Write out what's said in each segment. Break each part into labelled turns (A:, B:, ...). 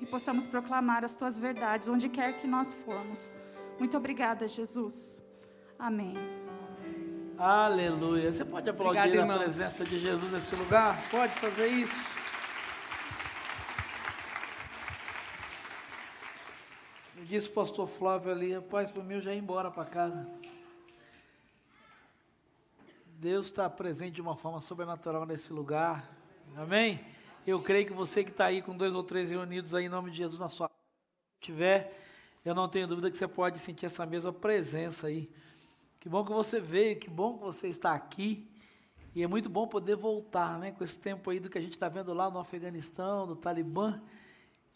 A: e possamos proclamar as tuas verdades onde quer que nós formos. Muito obrigada, Jesus. Amém.
B: Aleluia. Você pode aplaudir Obrigado, a presença de Jesus nesse lugar? Pode fazer isso? Me disse o pastor Flávio ali, rapaz, para mim eu já ia embora para casa. Deus está presente de uma forma sobrenatural nesse lugar. Amém? Eu creio que você que está aí com dois ou três reunidos aí em nome de Jesus na sua tiver, eu não tenho dúvida que você pode sentir essa mesma presença aí. Que bom que você veio, que bom que você está aqui. E é muito bom poder voltar, né? Com esse tempo aí do que a gente está vendo lá no Afeganistão, do Talibã,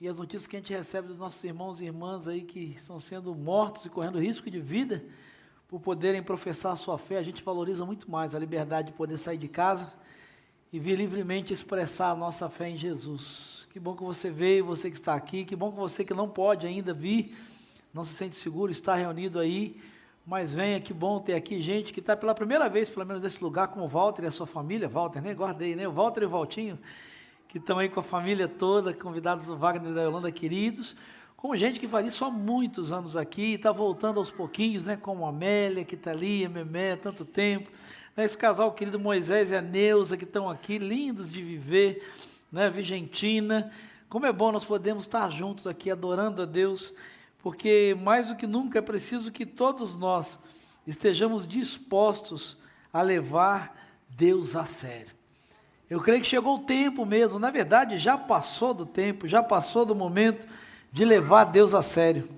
B: e as notícias que a gente recebe dos nossos irmãos e irmãs aí que estão sendo mortos e correndo risco de vida por poderem professar a sua fé. A gente valoriza muito mais a liberdade de poder sair de casa e vir livremente expressar a nossa fé em Jesus. Que bom que você veio, você que está aqui, que bom que você que não pode ainda vir, não se sente seguro, está reunido aí mas venha, que bom ter aqui gente que está pela primeira vez, pelo menos nesse lugar, com o Walter e a sua família. Walter, nem guardei, né? O Walter e o Valtinho, que estão aí com a família toda, convidados do Wagner da Yolanda, queridos. Como gente que faz isso há muitos anos aqui, está voltando aos pouquinhos, né? Como a Amélia, que está ali, a Memé, tanto tempo. Né? Esse casal querido Moisés e a Neuza, que estão aqui, lindos de viver, né? Vigentina. Como é bom nós podemos estar juntos aqui, adorando a Deus porque mais do que nunca é preciso que todos nós estejamos dispostos a levar Deus a sério. Eu creio que chegou o tempo mesmo, na verdade já passou do tempo, já passou do momento de levar Deus a sério.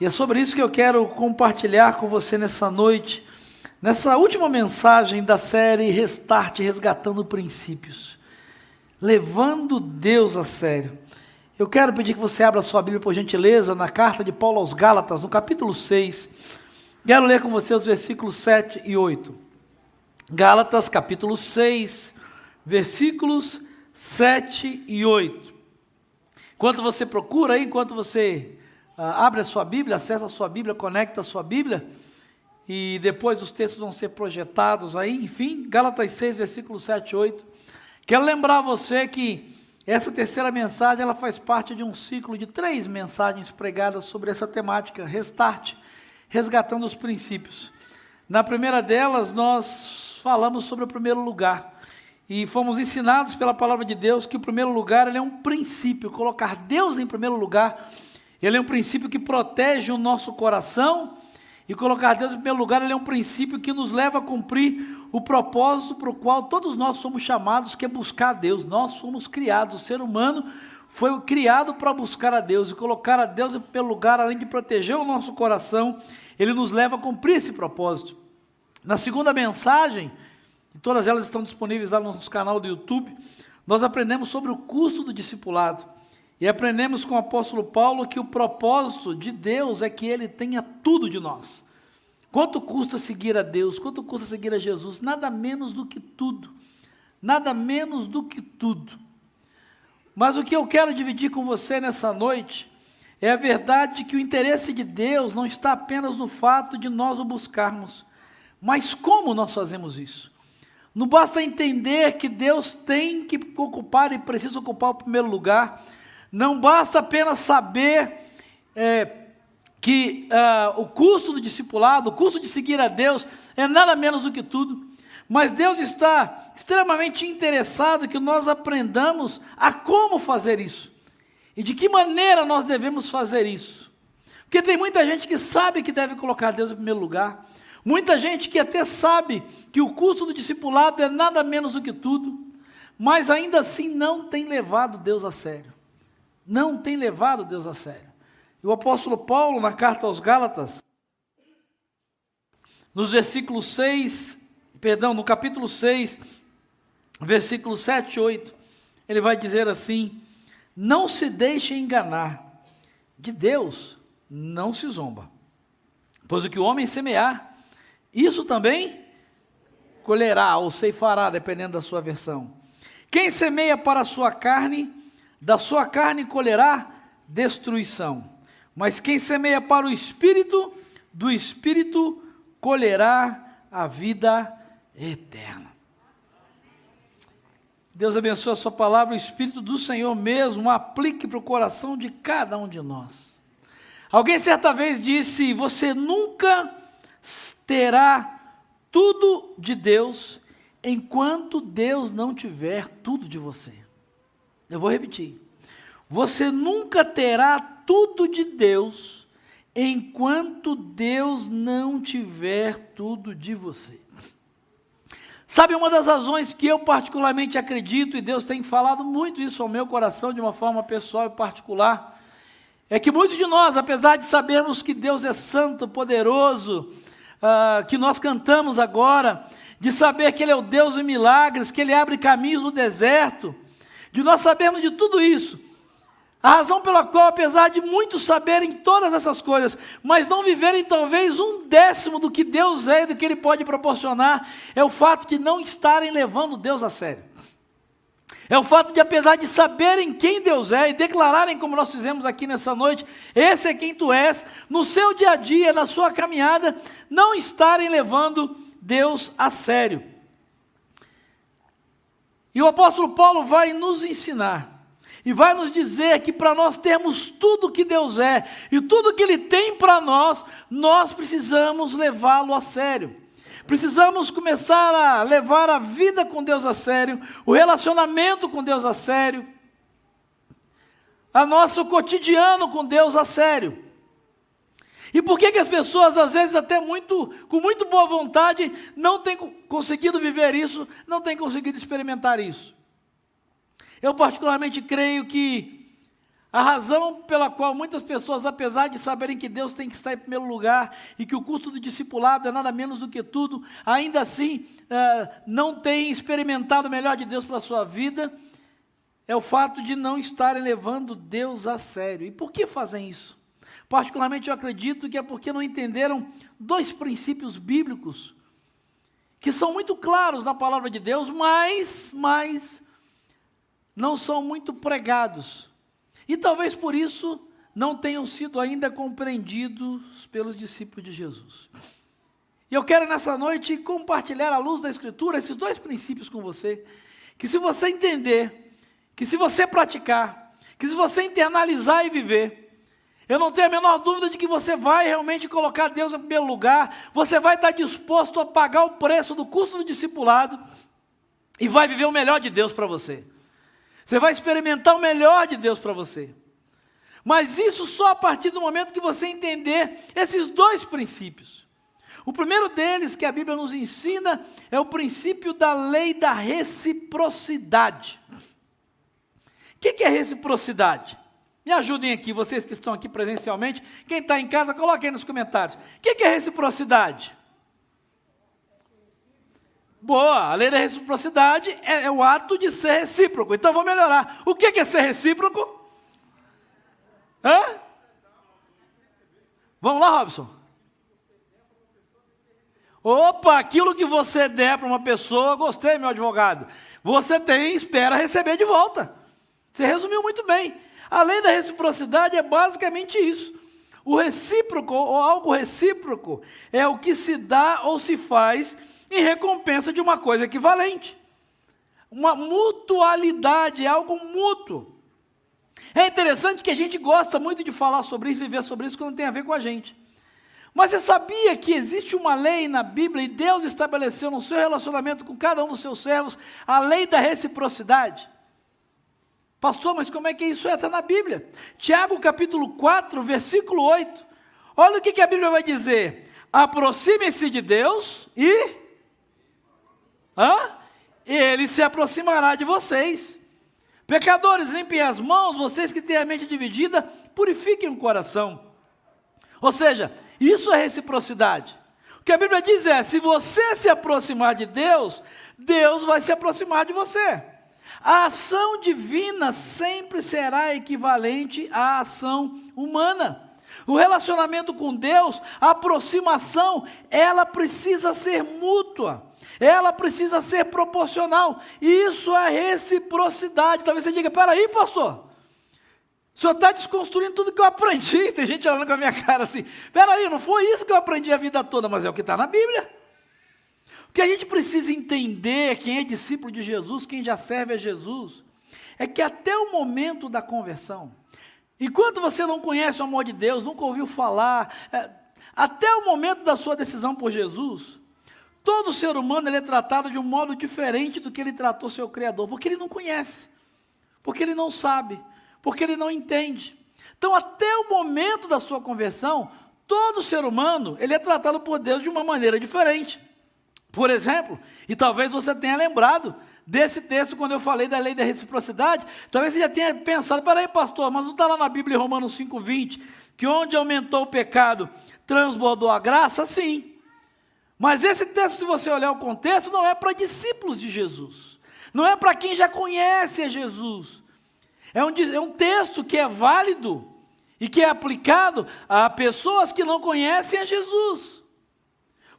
B: E é sobre isso que eu quero compartilhar com você nessa noite, nessa última mensagem da série Restart Resgatando Princípios. Levando Deus a sério. Eu quero pedir que você abra sua Bíblia, por gentileza, na carta de Paulo aos Gálatas, no capítulo 6. Quero ler com você os versículos 7 e 8. Gálatas, capítulo 6, versículos 7 e 8. Enquanto você procura aí, enquanto você ah, abre a sua Bíblia, acessa a sua Bíblia, conecta a sua Bíblia, e depois os textos vão ser projetados aí, enfim, Gálatas 6, versículos 7 e 8. Quero lembrar você que essa terceira mensagem ela faz parte de um ciclo de três mensagens pregadas sobre essa temática, restart, resgatando os princípios. Na primeira delas, nós falamos sobre o primeiro lugar. E fomos ensinados pela palavra de Deus que o primeiro lugar é um princípio, colocar Deus em primeiro lugar. Ele é um princípio que protege o nosso coração e colocar Deus em primeiro lugar, ele é um princípio que nos leva a cumprir o propósito para o qual todos nós somos chamados, que é buscar a Deus. Nós somos criados, o ser humano foi criado para buscar a Deus e colocar a Deus em primeiro lugar, além de proteger o nosso coração, ele nos leva a cumprir esse propósito. Na segunda mensagem, e todas elas estão disponíveis lá no nosso canal do YouTube, nós aprendemos sobre o custo do discipulado. E aprendemos com o apóstolo Paulo que o propósito de Deus é que ele tenha tudo de nós. Quanto custa seguir a Deus? Quanto custa seguir a Jesus? Nada menos do que tudo. Nada menos do que tudo. Mas o que eu quero dividir com você nessa noite é a verdade de que o interesse de Deus não está apenas no fato de nós o buscarmos, mas como nós fazemos isso. Não basta entender que Deus tem que ocupar e precisa ocupar o primeiro lugar, não basta apenas saber é, que uh, o custo do discipulado, o custo de seguir a Deus, é nada menos do que tudo. Mas Deus está extremamente interessado que nós aprendamos a como fazer isso. E de que maneira nós devemos fazer isso. Porque tem muita gente que sabe que deve colocar Deus em primeiro lugar. Muita gente que até sabe que o custo do discipulado é nada menos do que tudo. Mas ainda assim não tem levado Deus a sério não tem levado Deus a sério. E o apóstolo Paulo, na carta aos Gálatas, nos versículos 6, perdão, no capítulo 6, versículos 7 e 8, ele vai dizer assim: Não se deixe enganar, de Deus não se zomba, pois o que o homem semear, isso também colherá ou ceifará, dependendo da sua versão. Quem semeia para a sua carne, da sua carne colherá destruição. Mas quem semeia para o espírito, do espírito colherá a vida eterna. Deus abençoe a sua palavra, o Espírito do Senhor mesmo aplique para o coração de cada um de nós. Alguém certa vez disse: Você nunca terá tudo de Deus enquanto Deus não tiver tudo de você. Eu vou repetir. Você nunca terá tudo de Deus enquanto Deus não tiver tudo de você. Sabe, uma das razões que eu particularmente acredito, e Deus tem falado muito isso ao meu coração de uma forma pessoal e particular, é que muitos de nós, apesar de sabermos que Deus é santo, poderoso, uh, que nós cantamos agora, de saber que Ele é o Deus de milagres, que Ele abre caminhos no deserto, de nós sabermos de tudo isso, a razão pela qual, apesar de muitos saberem todas essas coisas, mas não viverem talvez um décimo do que Deus é e do que Ele pode proporcionar, é o fato de não estarem levando Deus a sério. É o fato de, apesar de saberem quem Deus é e declararem, como nós fizemos aqui nessa noite, esse é quem tu és, no seu dia a dia, na sua caminhada, não estarem levando Deus a sério. E o apóstolo Paulo vai nos ensinar e vai nos dizer que para nós termos tudo que Deus é e tudo que Ele tem para nós, nós precisamos levá-lo a sério. Precisamos começar a levar a vida com Deus a sério, o relacionamento com Deus a sério, a nosso cotidiano com Deus a sério. E por que, que as pessoas, às vezes, até muito, com muito boa vontade, não têm conseguido viver isso, não têm conseguido experimentar isso? Eu, particularmente, creio que a razão pela qual muitas pessoas, apesar de saberem que Deus tem que estar em primeiro lugar e que o custo do discipulado é nada menos do que tudo, ainda assim uh, não têm experimentado o melhor de Deus para a sua vida, é o fato de não estarem levando Deus a sério. E por que fazem isso? Particularmente eu acredito que é porque não entenderam dois princípios bíblicos que são muito claros na palavra de Deus, mas, mas não são muito pregados. E talvez por isso não tenham sido ainda compreendidos pelos discípulos de Jesus. E eu quero nessa noite compartilhar à luz da Escritura esses dois princípios com você, que se você entender, que se você praticar, que se você internalizar e viver, eu não tenho a menor dúvida de que você vai realmente colocar Deus em primeiro lugar, você vai estar disposto a pagar o preço do custo do discipulado e vai viver o melhor de Deus para você. Você vai experimentar o melhor de Deus para você. Mas isso só a partir do momento que você entender esses dois princípios. O primeiro deles que a Bíblia nos ensina é o princípio da lei da reciprocidade. O que é reciprocidade? Me ajudem aqui, vocês que estão aqui presencialmente. Quem está em casa, coloque aí nos comentários. O que é reciprocidade? Boa, a lei da reciprocidade é, é o ato de ser recíproco. Então vou melhorar. O que é ser recíproco? Hã? Vamos lá, Robson. Opa, aquilo que você der para uma pessoa, gostei, meu advogado. Você tem, espera receber de volta. Você resumiu muito bem. A lei da reciprocidade é basicamente isso. O recíproco, ou algo recíproco, é o que se dá ou se faz em recompensa de uma coisa equivalente. Uma mutualidade, é algo mútuo. É interessante que a gente gosta muito de falar sobre isso, viver sobre isso, quando tem a ver com a gente. Mas você sabia que existe uma lei na Bíblia e Deus estabeleceu no seu relacionamento com cada um dos seus servos a lei da reciprocidade? Pastor, mas como é que isso é? Está na Bíblia. Tiago capítulo 4, versículo 8. Olha o que, que a Bíblia vai dizer. Aproximem-se de Deus e Hã? Ele se aproximará de vocês. Pecadores, limpem as mãos, vocês que têm a mente dividida, purifiquem o coração. Ou seja, isso é reciprocidade. O que a Bíblia diz é: se você se aproximar de Deus, Deus vai se aproximar de você. A ação divina sempre será equivalente à ação humana. O relacionamento com Deus, a aproximação, ela precisa ser mútua. Ela precisa ser proporcional. Isso é reciprocidade. Talvez você diga: peraí, pastor. O senhor está desconstruindo tudo que eu aprendi. Tem gente olhando com a minha cara assim: peraí, não foi isso que eu aprendi a vida toda, mas é o que está na Bíblia. Que a gente precisa entender quem é discípulo de Jesus, quem já serve a Jesus, é que até o momento da conversão, enquanto você não conhece o amor de Deus, nunca ouviu falar, é, até o momento da sua decisão por Jesus, todo ser humano é tratado de um modo diferente do que ele tratou seu Criador, porque ele não conhece, porque ele não sabe, porque ele não entende. Então, até o momento da sua conversão, todo ser humano ele é tratado por Deus de uma maneira diferente. Por exemplo, e talvez você tenha lembrado desse texto quando eu falei da lei da reciprocidade, talvez você já tenha pensado, peraí pastor, mas não está lá na Bíblia em Romanos 5,20, que onde aumentou o pecado, transbordou a graça? Sim. Mas esse texto, se você olhar o contexto, não é para discípulos de Jesus, não é para quem já conhece a Jesus. É um, é um texto que é válido e que é aplicado a pessoas que não conhecem a Jesus.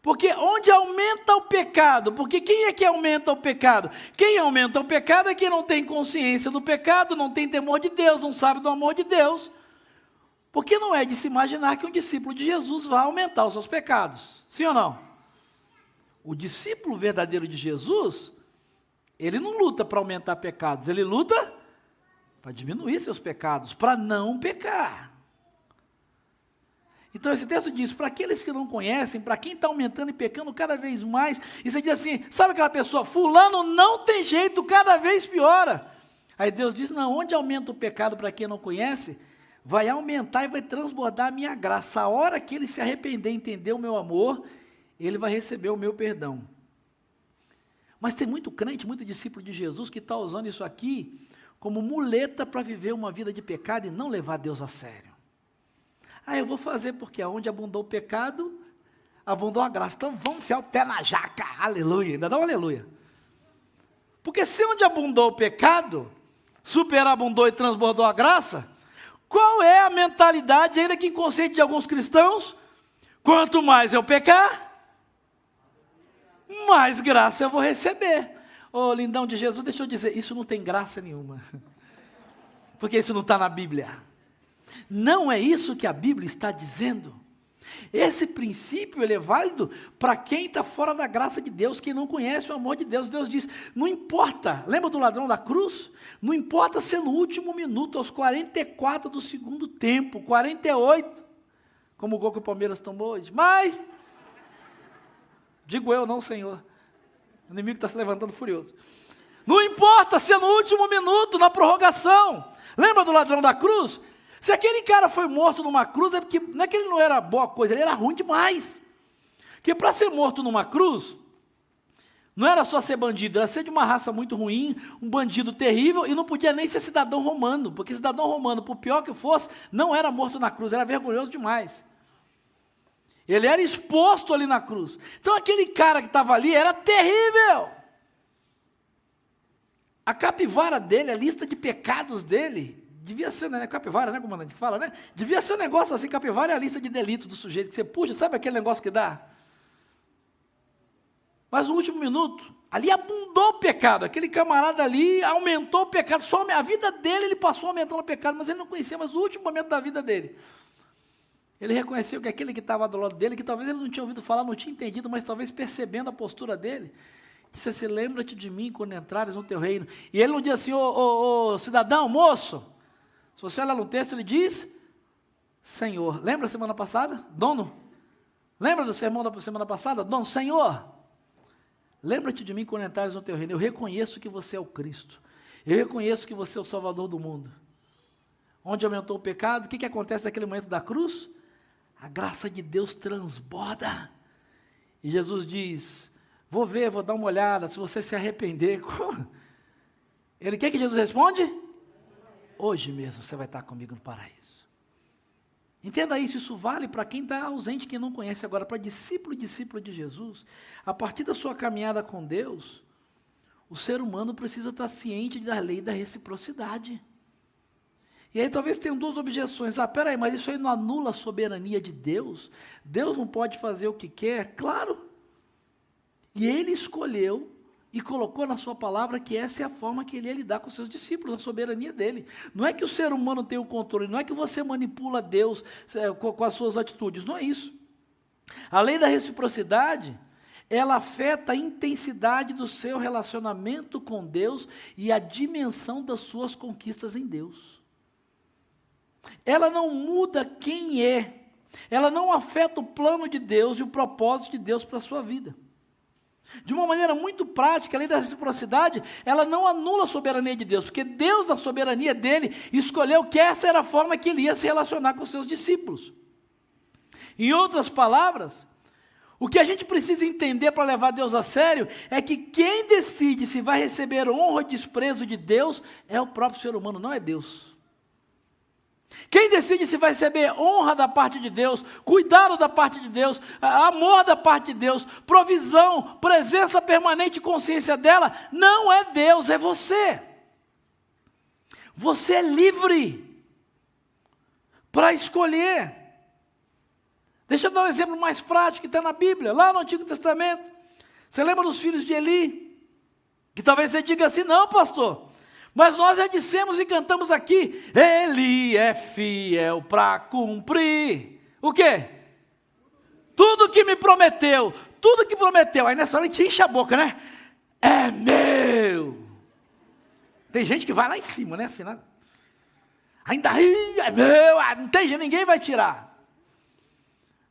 B: Porque onde aumenta o pecado, porque quem é que aumenta o pecado? Quem aumenta o pecado é quem não tem consciência do pecado, não tem temor de Deus, não sabe do amor de Deus. Porque não é de se imaginar que um discípulo de Jesus vai aumentar os seus pecados. Sim ou não? O discípulo verdadeiro de Jesus, ele não luta para aumentar pecados, ele luta para diminuir seus pecados, para não pecar. Então esse texto diz: para aqueles que não conhecem, para quem está aumentando e pecando cada vez mais, e você diz assim: sabe aquela pessoa, Fulano não tem jeito, cada vez piora. Aí Deus diz: não, onde aumenta o pecado para quem não conhece, vai aumentar e vai transbordar a minha graça. A hora que ele se arrepender, entender o meu amor, ele vai receber o meu perdão. Mas tem muito crente, muito discípulo de Jesus que está usando isso aqui como muleta para viver uma vida de pecado e não levar Deus a sério. Ah, eu vou fazer porque onde abundou o pecado, abundou a graça. Então vamos enfiar o pé na jaca, aleluia. Ainda dá um aleluia. Porque se onde abundou o pecado, superabundou e transbordou a graça, qual é a mentalidade, ainda que inconsciente de alguns cristãos? Quanto mais eu pecar, mais graça eu vou receber. Ô oh, lindão de Jesus, deixa eu dizer, isso não tem graça nenhuma. Porque isso não está na Bíblia. Não é isso que a Bíblia está dizendo. Esse princípio ele é válido para quem está fora da graça de Deus, quem não conhece o amor de Deus. Deus diz: não importa, lembra do ladrão da cruz? Não importa ser no último minuto, aos 44 do segundo tempo, 48, como o gol que o Palmeiras tomou hoje. Mas, digo eu, não, Senhor. O inimigo está se levantando furioso. Não importa ser no último minuto, na prorrogação. Lembra do ladrão da cruz? Se aquele cara foi morto numa cruz, é porque não é que ele não era boa coisa, ele era ruim demais. Porque para ser morto numa cruz, não era só ser bandido, era ser de uma raça muito ruim, um bandido terrível, e não podia nem ser cidadão romano, porque cidadão romano, por pior que fosse, não era morto na cruz, era vergonhoso demais. Ele era exposto ali na cruz. Então aquele cara que estava ali era terrível. A capivara dele, a lista de pecados dele, Devia ser, né? Capivara, né, comandante? Que fala, né? Devia ser um negócio assim, capivara é a lista de delitos do sujeito que você puxa, sabe aquele negócio que dá? Mas no último minuto, ali abundou o pecado. Aquele camarada ali aumentou o pecado. Só a vida dele ele passou aumentando o pecado, mas ele não conhecia, mas o último momento da vida dele. Ele reconheceu que aquele que estava do lado dele, que talvez ele não tinha ouvido falar, não tinha entendido, mas talvez percebendo a postura dele, disse assim: Lembra-te de mim quando entrares no teu reino. E ele não disse assim: Ô, ô, ô cidadão, moço, se você olhar no texto, ele diz: Senhor. Lembra da semana passada? Dono? Lembra do sermão da semana passada? Dono, Senhor. Lembra-te de mim quando entrares no teu reino. Eu reconheço que você é o Cristo. Eu reconheço que você é o Salvador do mundo. Onde aumentou o pecado, o que, que acontece naquele momento da cruz? A graça de Deus transborda. E Jesus diz: Vou ver, vou dar uma olhada, se você se arrepender. Ele quer que Jesus responde? Hoje mesmo você vai estar comigo no paraíso. Entenda isso, isso vale para quem está ausente, quem não conhece agora, para discípulo e discípula de Jesus. A partir da sua caminhada com Deus, o ser humano precisa estar ciente da lei da reciprocidade. E aí talvez tenham duas objeções. Ah, peraí, mas isso aí não anula a soberania de Deus? Deus não pode fazer o que quer? Claro. E ele escolheu e colocou na sua palavra que essa é a forma que ele ia lidar com seus discípulos, a soberania dele. Não é que o ser humano tem o controle, não é que você manipula Deus é, com as suas atitudes, não é isso. A lei da reciprocidade ela afeta a intensidade do seu relacionamento com Deus e a dimensão das suas conquistas em Deus. Ela não muda quem é, ela não afeta o plano de Deus e o propósito de Deus para a sua vida. De uma maneira muito prática, a lei da reciprocidade, ela não anula a soberania de Deus, porque Deus, na soberania dele, escolheu que essa era a forma que ele ia se relacionar com os seus discípulos. Em outras palavras, o que a gente precisa entender para levar Deus a sério é que quem decide se vai receber honra ou desprezo de Deus é o próprio ser humano, não é Deus. Quem decide se vai receber honra da parte de Deus, cuidado da parte de Deus, amor da parte de Deus, provisão, presença permanente e consciência dela, não é Deus, é você. Você é livre para escolher. Deixa eu dar um exemplo mais prático que está na Bíblia, lá no Antigo Testamento. Você lembra dos filhos de Eli? Que talvez você diga assim: não, pastor, mas nós já dissemos e cantamos aqui: Ele é fiel para cumprir. O quê? Tudo que me prometeu, tudo que prometeu. Aí nessa hora a gente enche a boca, né? É meu. Tem gente que vai lá em cima, né? Afinal, ainda ri, é meu, ah, não tem jeito, ninguém vai tirar.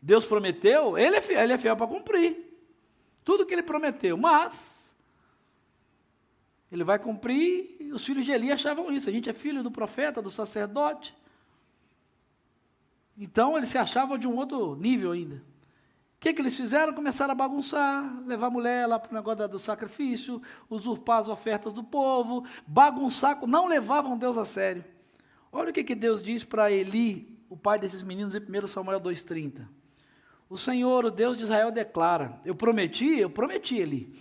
B: Deus prometeu, ele é fiel, ele é fiel para cumprir. Tudo que ele prometeu, mas ele vai cumprir, e os filhos de Eli achavam isso. A gente é filho do profeta, do sacerdote. Então eles se achavam de um outro nível ainda. O que, que eles fizeram? Começaram a bagunçar, levar a mulher lá para o negócio do sacrifício, usurpar as ofertas do povo, bagunçar, não levavam Deus a sério. Olha o que, que Deus diz para Eli, o pai desses meninos, em 1 Samuel 2,30. O Senhor, o Deus de Israel, declara: Eu prometi, eu prometi, Eli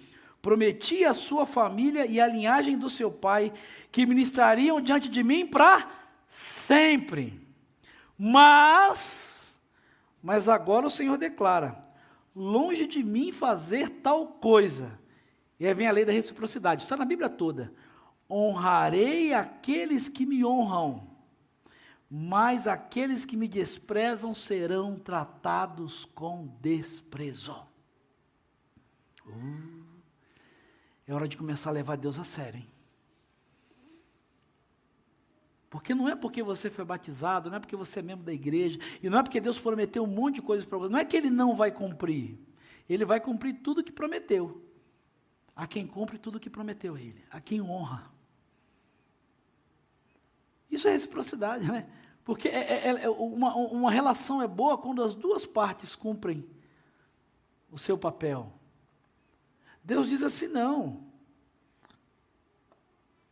B: Prometi à sua família e à linhagem do seu pai que ministrariam diante de mim para sempre. Mas, mas agora o Senhor declara: longe de mim fazer tal coisa. E aí vem a lei da reciprocidade, está na Bíblia toda. Honrarei aqueles que me honram, mas aqueles que me desprezam serão tratados com desprezo. Uh. É hora de começar a levar Deus a sério, hein? Porque não é porque você foi batizado, não é porque você é membro da igreja, e não é porque Deus prometeu um monte de coisas para você, não é que Ele não vai cumprir, Ele vai cumprir tudo que prometeu. A quem cumpre tudo que prometeu a Ele, a quem honra. Isso é reciprocidade, né? Porque é, é, é uma, uma relação é boa quando as duas partes cumprem o seu papel. Deus diz assim: não.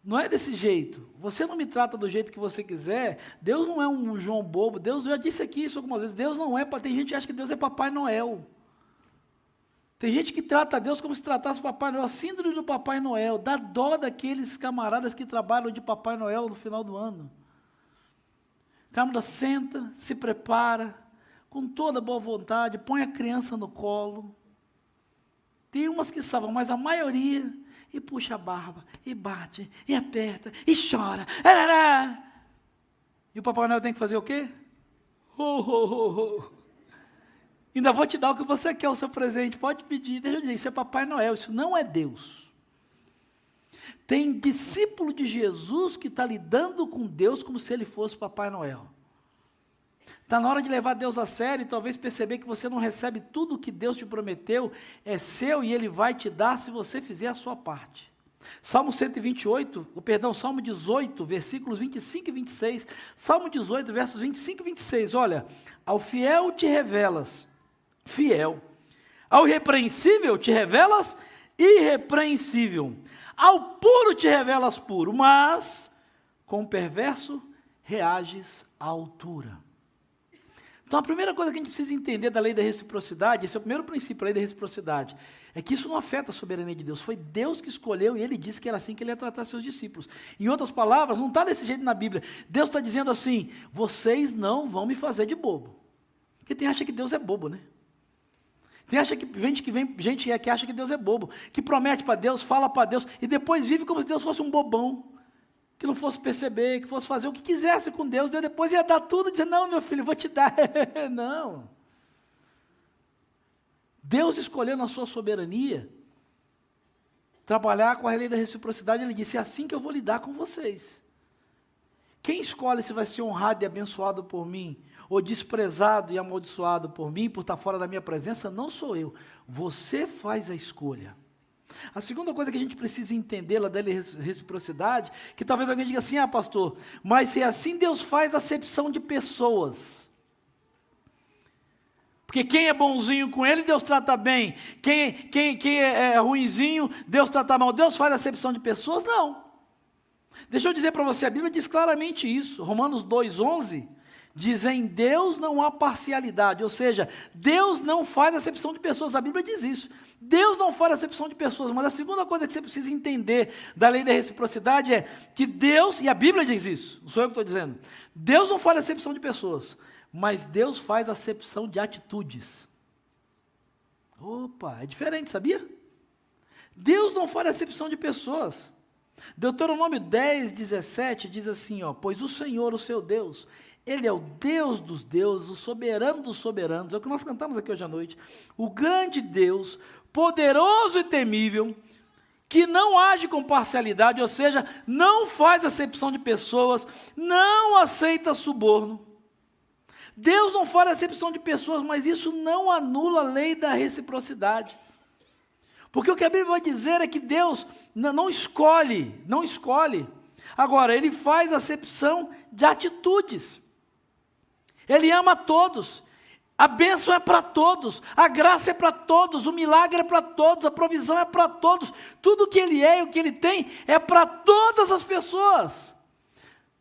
B: Não é desse jeito. Você não me trata do jeito que você quiser. Deus não é um João bobo. Deus já disse aqui isso algumas vezes. Deus não é. Tem gente que acha que Deus é Papai Noel. Tem gente que trata Deus como se tratasse Papai Noel. A síndrome do Papai Noel. Dá dó daqueles camaradas que trabalham de Papai Noel no final do ano. Câmara senta, se prepara, com toda boa vontade, põe a criança no colo. Tem umas que salvam, mas a maioria, e puxa a barba, e bate, e aperta, e chora. E o Papai Noel tem que fazer o quê? Oh, oh, oh. Ainda vou te dar o que você quer, o seu presente. Pode pedir. Deixa eu dizer, isso é Papai Noel, isso não é Deus. Tem discípulo de Jesus que está lidando com Deus como se ele fosse Papai Noel. Está na hora de levar Deus a sério e talvez perceber que você não recebe tudo o que Deus te prometeu, é seu e Ele vai te dar se você fizer a sua parte. Salmo 128, o perdão, Salmo 18, versículos 25 e 26. Salmo 18, versos 25 e 26. Olha, ao fiel te revelas, fiel. Ao irrepreensível te revelas, irrepreensível. Ao puro te revelas puro, mas com o perverso reages à altura. Então a primeira coisa que a gente precisa entender da lei da reciprocidade, esse é o primeiro princípio da lei da reciprocidade, é que isso não afeta a soberania de Deus. Foi Deus que escolheu e ele disse que era assim que ele ia tratar seus discípulos. Em outras palavras, não está desse jeito na Bíblia. Deus está dizendo assim: vocês não vão me fazer de bobo. Porque tem acha que Deus é bobo, né? Tem acha que, gente que vem, gente que acha que Deus é bobo, que promete para Deus, fala para Deus e depois vive como se Deus fosse um bobão que não fosse perceber, que fosse fazer o que quisesse com Deus, Deus depois ia dar tudo e dizer, não, meu filho, vou te dar. não. Deus escolheu na sua soberania trabalhar com a lei da reciprocidade, ele disse: é assim que eu vou lidar com vocês. Quem escolhe se vai ser honrado e abençoado por mim, ou desprezado e amaldiçoado por mim, por estar fora da minha presença, não sou eu. Você faz a escolha. A segunda coisa que a gente precisa entender lá da reciprocidade, que talvez alguém diga assim, ah pastor, mas se é assim Deus faz acepção de pessoas. Porque quem é bonzinho com ele, Deus trata bem. Quem, quem, quem é, é ruinzinho, Deus trata mal. Deus faz acepção de pessoas? Não. Deixa eu dizer para você, a Bíblia diz claramente isso. Romanos 2,11 diz: em Deus não há parcialidade, ou seja, Deus não faz acepção de pessoas. A Bíblia diz isso. Deus não faz acepção de pessoas, mas a segunda coisa que você precisa entender da lei da reciprocidade é que Deus, e a Bíblia diz isso, não sou eu que estou dizendo, Deus não faz acepção de pessoas, mas Deus faz acepção de atitudes. Opa, é diferente, sabia? Deus não faz acepção de pessoas. Deuteronômio 10, 17 diz assim: ó, Pois o Senhor, o seu Deus, Ele é o Deus dos deuses, o soberano dos soberanos, é o que nós cantamos aqui hoje à noite. O grande Deus, poderoso e temível, que não age com parcialidade, ou seja, não faz acepção de pessoas, não aceita suborno. Deus não faz acepção de pessoas, mas isso não anula a lei da reciprocidade. Porque o que a Bíblia vai dizer é que Deus não escolhe, não escolhe. Agora, Ele faz acepção de atitudes. Ele ama todos. A bênção é para todos, a graça é para todos, o milagre é para todos, a provisão é para todos. Tudo que Ele é e o que Ele tem é para todas as pessoas.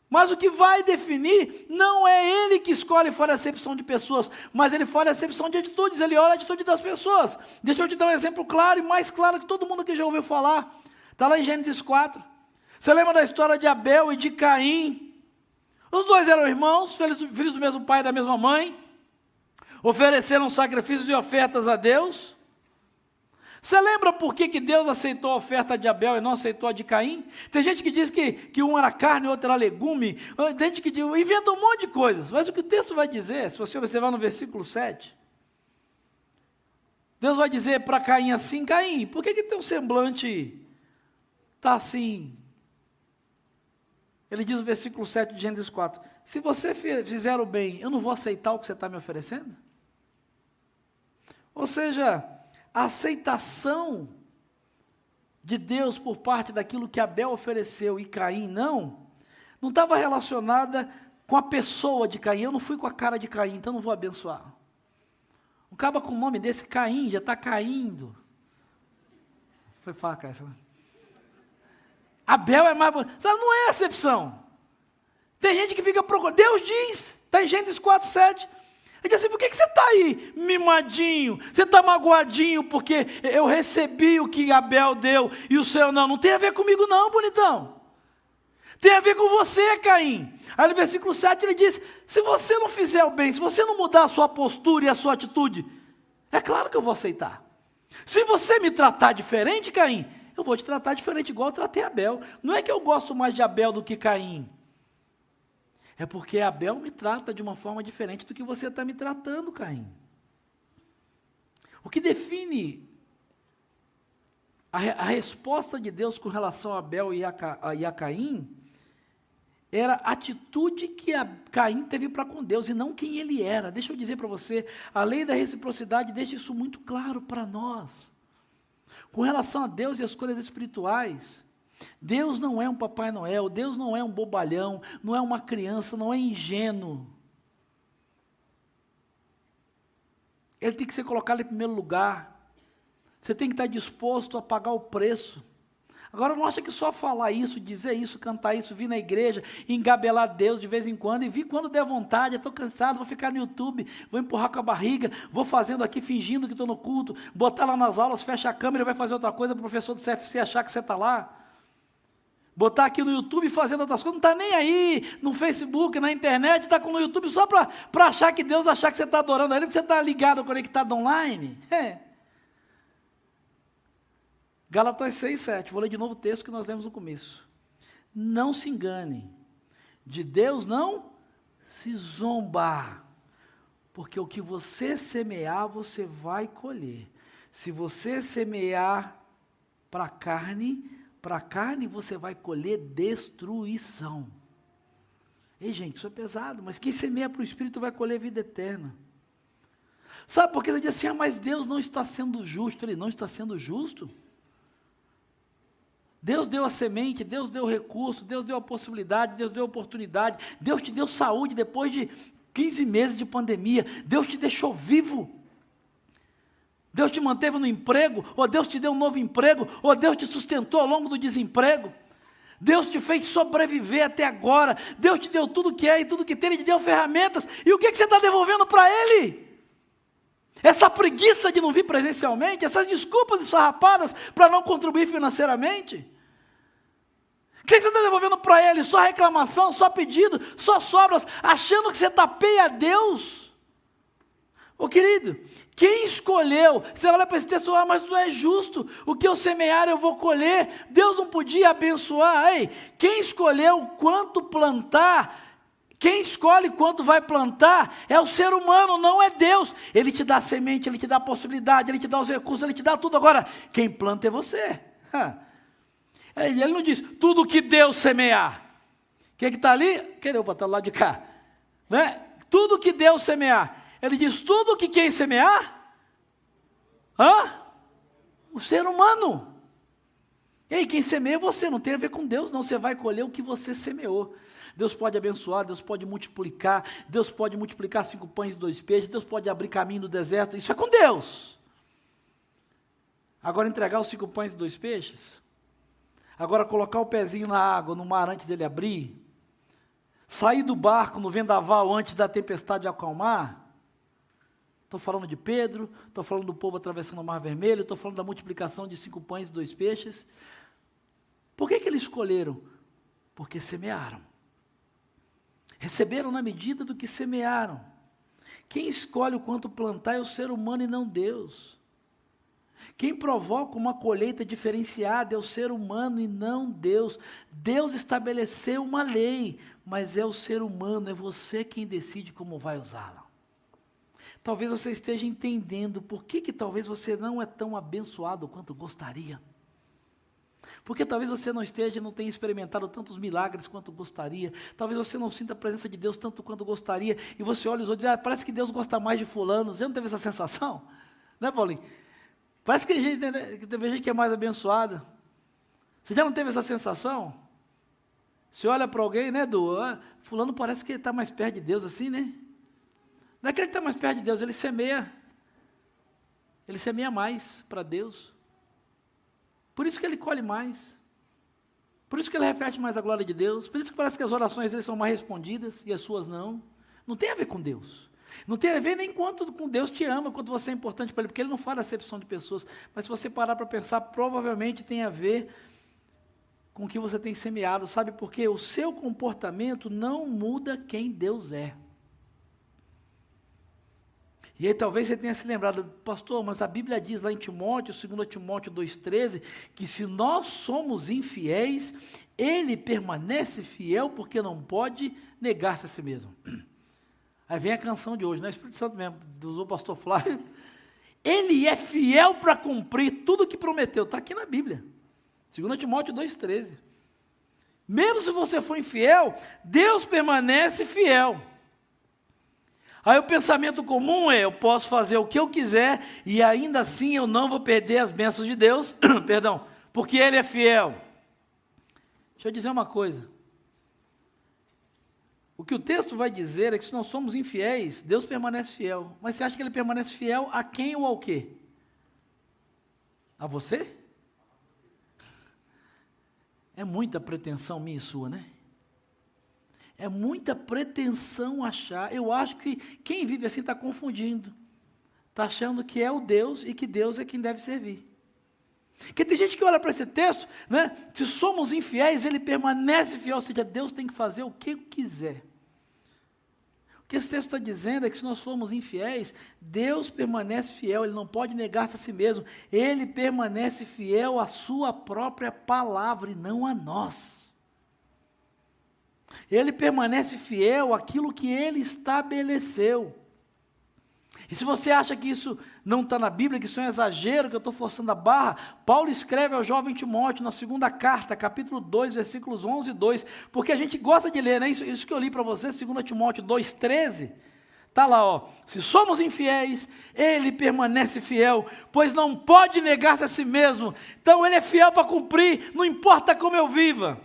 B: Mas o que vai definir não é ele que escolhe fora a acepção de pessoas, mas ele fora a acepção de atitudes, ele olha a atitude das pessoas. Deixa eu te dar um exemplo claro e mais claro que todo mundo que já ouviu falar. Está lá em Gênesis 4. Você lembra da história de Abel e de Caim? Os dois eram irmãos, filhos, do mesmo pai e da mesma mãe. Ofereceram sacrifícios e ofertas a Deus. Você lembra por que, que Deus aceitou a oferta de Abel e não aceitou a de Caim? Tem gente que diz que, que um era carne e outro era legume. Tem gente que diz, inventa um monte de coisas. Mas o que o texto vai dizer, se você observar no versículo 7, Deus vai dizer para Caim assim: Caim, por que, que teu semblante está assim? Ele diz no versículo 7 de Gênesis 4: Se você fizer o bem, eu não vou aceitar o que você está me oferecendo? Ou seja, a aceitação de Deus por parte daquilo que Abel ofereceu e Caim não, não estava relacionada com a pessoa de Caim. Eu não fui com a cara de Caim, então não vou abençoar. Um caba com o nome desse Caim já está caindo. Foi faca essa, né? Abel é mais. Sabe, não é exceção. Tem gente que fica procurando. Deus diz, está em Gênesis 4, 7. Ele disse assim: por que, que você está aí, mimadinho? Você está magoadinho porque eu recebi o que Abel deu e o seu não? Não tem a ver comigo, não, bonitão. Tem a ver com você, Caim. Aí no versículo 7 ele diz: se você não fizer o bem, se você não mudar a sua postura e a sua atitude, é claro que eu vou aceitar. Se você me tratar diferente, Caim, eu vou te tratar diferente, igual eu tratei Abel. Não é que eu gosto mais de Abel do que Caim. É porque Abel me trata de uma forma diferente do que você está me tratando, Caim. O que define a, a, resposta de Deus com relação a Abel e a, a, e a Caim era a atitude que Caim teve para com Deus e não quem ele era. Deixa eu dizer para você, a lei da reciprocidade deixa isso muito claro para nós. Com relação a Deus e as coisas espirituais, Deus não é um Papai Noel, Deus não é um bobalhão, não é uma criança, não é ingênuo. Ele tem que ser colocado em primeiro lugar. Você tem que estar disposto a pagar o preço. Agora não acha que só falar isso, dizer isso, cantar isso, vir na igreja, engabelar Deus de vez em quando, e vir quando der vontade, estou cansado, vou ficar no YouTube, vou empurrar com a barriga, vou fazendo aqui, fingindo que estou no culto, botar lá nas aulas, fecha a câmera, vai fazer outra coisa, o professor do CFC achar que você está lá botar aqui no YouTube fazendo outras coisas, não está nem aí no Facebook, na internet, está com no YouTube só para achar que Deus achar que você está adorando a Ele, porque você está ligado, conectado online. É. Galatas 6, 7, vou ler de novo o texto que nós lemos no começo. Não se engane, de Deus não se zomba, porque o que você semear, você vai colher. Se você semear para a carne, para a carne você vai colher destruição. Ei, gente, isso é pesado, mas quem semeia para o Espírito vai colher vida eterna. Sabe por que você diz assim, ah, mas Deus não está sendo justo? Ele não está sendo justo? Deus deu a semente, Deus deu o recurso, Deus deu a possibilidade, Deus deu a oportunidade, Deus te deu saúde depois de 15 meses de pandemia, Deus te deixou vivo. Deus te manteve no emprego, ou Deus te deu um novo emprego, ou Deus te sustentou ao longo do desemprego. Deus te fez sobreviver até agora. Deus te deu tudo que é e tudo que tem, Ele te deu ferramentas. E o que, que você está devolvendo para Ele? Essa preguiça de não vir presencialmente, essas desculpas esfarrapadas para não contribuir financeiramente. O que você está devolvendo para ele? Só reclamação, só pedido, só sobras, achando que você tapeia a Deus? Ô querido, quem escolheu? Você olha para esse texto, ah, mas não é justo. O que eu semear eu vou colher. Deus não podia abençoar. Ei, quem escolheu quanto plantar? Quem escolhe quanto vai plantar é o ser humano, não é Deus. Ele te dá semente, ele te dá a possibilidade, ele te dá os recursos, ele te dá tudo. Agora, quem planta é você. Ele não diz tudo que Deus semear. O que está ali? Cadê o para lá de cá? Né? Tudo que Deus semear. Ele diz tudo que quem semear? Hã? O ser humano. Ei, quem semeia é você, não tem a ver com Deus, não. Você vai colher o que você semeou. Deus pode abençoar, Deus pode multiplicar, Deus pode multiplicar cinco pães e dois peixes, Deus pode abrir caminho no deserto, isso é com Deus. Agora entregar os cinco pães e dois peixes, Agora, colocar o pezinho na água, no mar, antes dele abrir, sair do barco no vendaval antes da tempestade acalmar. Estou falando de Pedro, estou falando do povo atravessando o Mar Vermelho, estou falando da multiplicação de cinco pães e dois peixes. Por que, que eles escolheram? Porque semearam. Receberam na medida do que semearam. Quem escolhe o quanto plantar é o ser humano e não Deus. Quem provoca uma colheita diferenciada é o ser humano e não Deus. Deus estabeleceu uma lei, mas é o ser humano, é você quem decide como vai usá-la. Talvez você esteja entendendo por que, que talvez você não é tão abençoado quanto gostaria. Porque talvez você não esteja, não tenha experimentado tantos milagres quanto gostaria. Talvez você não sinta a presença de Deus tanto quanto gostaria. E você olha os outros e diz, ah, parece que Deus gosta mais de fulano. Você não teve essa sensação? Né, Paulinho? Parece que, gente, né, que teve gente que é mais abençoada. Você já não teve essa sensação? Você olha para alguém, né, Du? Ah, fulano parece que está mais perto de Deus assim, né? Não é que ele está mais perto de Deus, ele semeia. Ele semeia mais para Deus. Por isso que ele colhe mais. Por isso que ele reflete mais a glória de Deus. Por isso que parece que as orações dele são mais respondidas e as suas não. Não tem a ver com Deus. Não tem a ver nem quanto com Deus te ama, quanto você é importante para Ele, porque Ele não fala acepção de pessoas. Mas se você parar para pensar, provavelmente tem a ver com o que você tem semeado. Sabe por quê? O seu comportamento não muda quem Deus é. E aí talvez você tenha se lembrado, pastor, mas a Bíblia diz lá em Timóteo, 2 Timóteo 2,13, que se nós somos infiéis, ele permanece fiel porque não pode negar-se a si mesmo. Aí vem a canção de hoje, não é Espírito Santo mesmo, usou o pastor Flávio. Ele é fiel para cumprir tudo o que prometeu, está aqui na Bíblia. 2 Timóteo 2,13. Mesmo se você for infiel, Deus permanece fiel. Aí o pensamento comum é: eu posso fazer o que eu quiser e ainda assim eu não vou perder as bênçãos de Deus, perdão, porque Ele é fiel. Deixa eu dizer uma coisa: o que o texto vai dizer é que se nós somos infiéis, Deus permanece fiel. Mas você acha que ele permanece fiel a quem ou ao quê? A você? É muita pretensão minha e sua, né? É muita pretensão achar. Eu acho que quem vive assim está confundindo. Está achando que é o Deus e que Deus é quem deve servir. Porque tem gente que olha para esse texto, né? Se somos infiéis, ele permanece fiel, ou seja, Deus tem que fazer o que quiser. O que esse texto está dizendo é que se nós formos infiéis, Deus permanece fiel, ele não pode negar-se a si mesmo, ele permanece fiel à sua própria palavra e não a nós. Ele permanece fiel àquilo que ele estabeleceu. E se você acha que isso não está na Bíblia, que isso é um exagero, que eu estou forçando a barra, Paulo escreve ao jovem Timóteo na segunda carta, capítulo 2, versículos 11 e 2, porque a gente gosta de ler, né? Isso, isso que eu li para você, 2 Timóteo 2, 13. Está lá, ó. Se somos infiéis, ele permanece fiel, pois não pode negar-se a si mesmo. Então ele é fiel para cumprir, não importa como eu viva.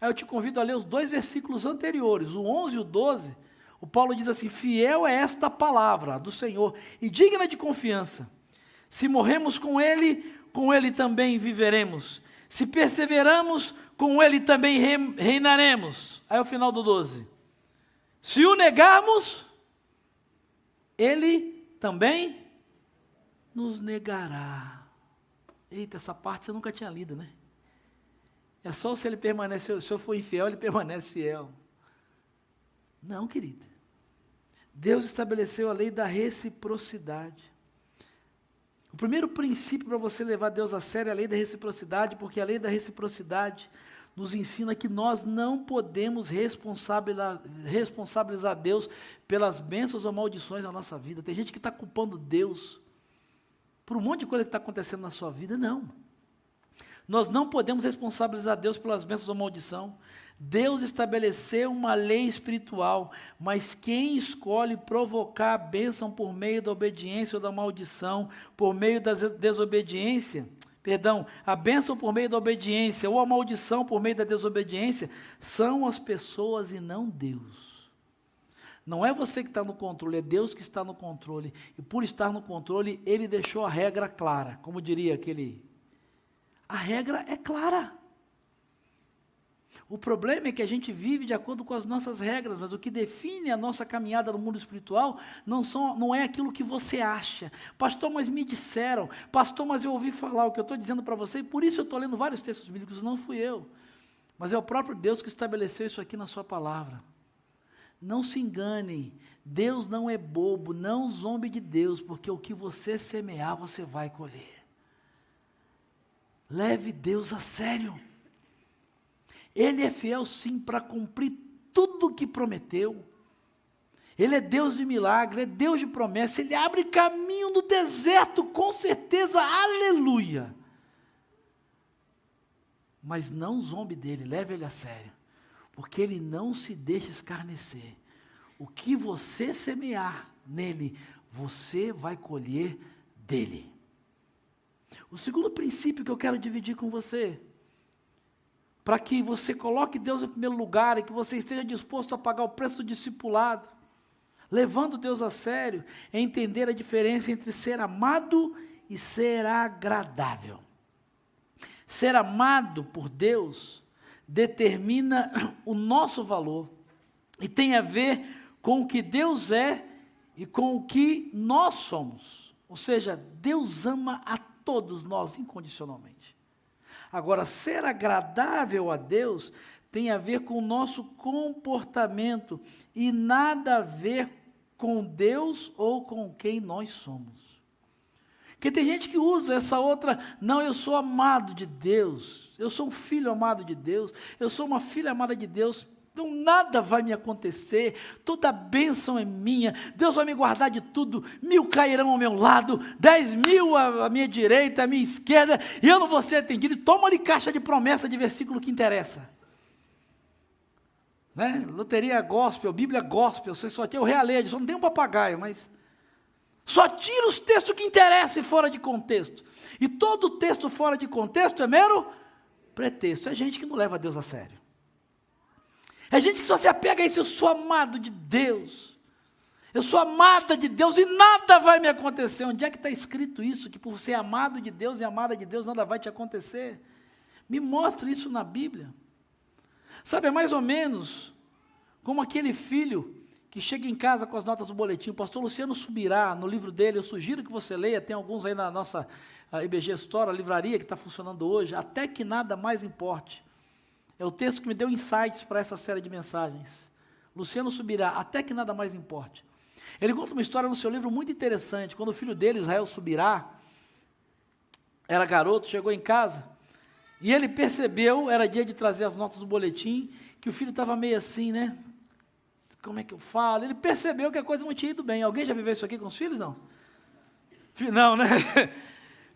B: Aí eu te convido a ler os dois versículos anteriores, o 11 e o 12 o Paulo diz assim: fiel é esta palavra do Senhor e digna de confiança. Se morremos com Ele, com Ele também viveremos. Se perseveramos, com Ele também reinaremos. Aí é o final do 12. Se o negarmos, Ele também nos negará. Eita, essa parte você nunca tinha lido, né? É só se ele permanecer, se eu for infiel, ele permanece fiel. Não, querida. Deus estabeleceu a lei da reciprocidade. O primeiro princípio para você levar Deus a sério é a lei da reciprocidade, porque a lei da reciprocidade nos ensina que nós não podemos responsabilizar, Deus pelas bênçãos ou maldições na nossa vida. Tem gente que está culpando Deus por um monte de coisa que está acontecendo na sua vida. Não. Nós não podemos responsabilizar Deus pelas bênçãos ou maldição. Deus estabeleceu uma lei espiritual, mas quem escolhe provocar a bênção por meio da obediência ou da maldição, por meio da desobediência, perdão, a bênção por meio da obediência ou a maldição por meio da desobediência, são as pessoas e não Deus. Não é você que está no controle, é Deus que está no controle. E por estar no controle, Ele deixou a regra clara. Como diria aquele. A regra é clara. O problema é que a gente vive de acordo com as nossas regras, mas o que define a nossa caminhada no mundo espiritual não, são, não é aquilo que você acha. Pastor, mas me disseram. Pastor, mas eu ouvi falar o que eu estou dizendo para você, e por isso eu estou lendo vários textos bíblicos, não fui eu. Mas é o próprio Deus que estabeleceu isso aqui na sua palavra. Não se engane, Deus não é bobo, não zombe de Deus, porque o que você semear, você vai colher. Leve Deus a sério. Ele é fiel sim para cumprir tudo o que prometeu. Ele é Deus de milagre, é Deus de promessa, ele abre caminho no deserto, com certeza, aleluia. Mas não zombe dele, leve ele a sério, porque ele não se deixa escarnecer. O que você semear nele, você vai colher dele. O segundo princípio que eu quero dividir com você para que você coloque Deus em primeiro lugar e que você esteja disposto a pagar o preço do discipulado, levando Deus a sério, é entender a diferença entre ser amado e ser agradável. Ser amado por Deus determina o nosso valor e tem a ver com o que Deus é e com o que nós somos. Ou seja, Deus ama a todos nós incondicionalmente. Agora, ser agradável a Deus tem a ver com o nosso comportamento e nada a ver com Deus ou com quem nós somos. Porque tem gente que usa essa outra, não, eu sou amado de Deus, eu sou um filho amado de Deus, eu sou uma filha amada de Deus, então nada vai me acontecer, toda bênção é minha, Deus vai me guardar de tudo, mil cairão ao meu lado, dez mil à minha direita, à minha esquerda, e eu não vou ser atendido. Toma-lhe caixa de promessa de versículo que interessa. Né? Loteria gospel, Bíblia gospel, você só tem o realejo, só não tem um papagaio, mas. Só tira os textos que interessam fora de contexto. E todo texto fora de contexto é mero pretexto. É gente que não leva Deus a sério. É gente que só se apega a isso, eu sou amado de Deus. Eu sou amada de Deus e nada vai me acontecer. Onde é que está escrito isso? Que por ser amado de Deus e amada de Deus, nada vai te acontecer. Me mostre isso na Bíblia. Sabe, é mais ou menos como aquele filho que chega em casa com as notas do boletim. O pastor Luciano subirá no livro dele, eu sugiro que você leia, tem alguns aí na nossa IBG Store, a livraria que está funcionando hoje, até que nada mais importe. É o texto que me deu insights para essa série de mensagens. Luciano subirá, até que nada mais importe. Ele conta uma história no seu livro muito interessante. Quando o filho dele, Israel, subirá, era garoto, chegou em casa, e ele percebeu, era dia de trazer as notas do boletim, que o filho estava meio assim, né? como é que eu falo? Ele percebeu que a coisa não tinha ido bem. Alguém já viveu isso aqui com os filhos? Não? Não, né?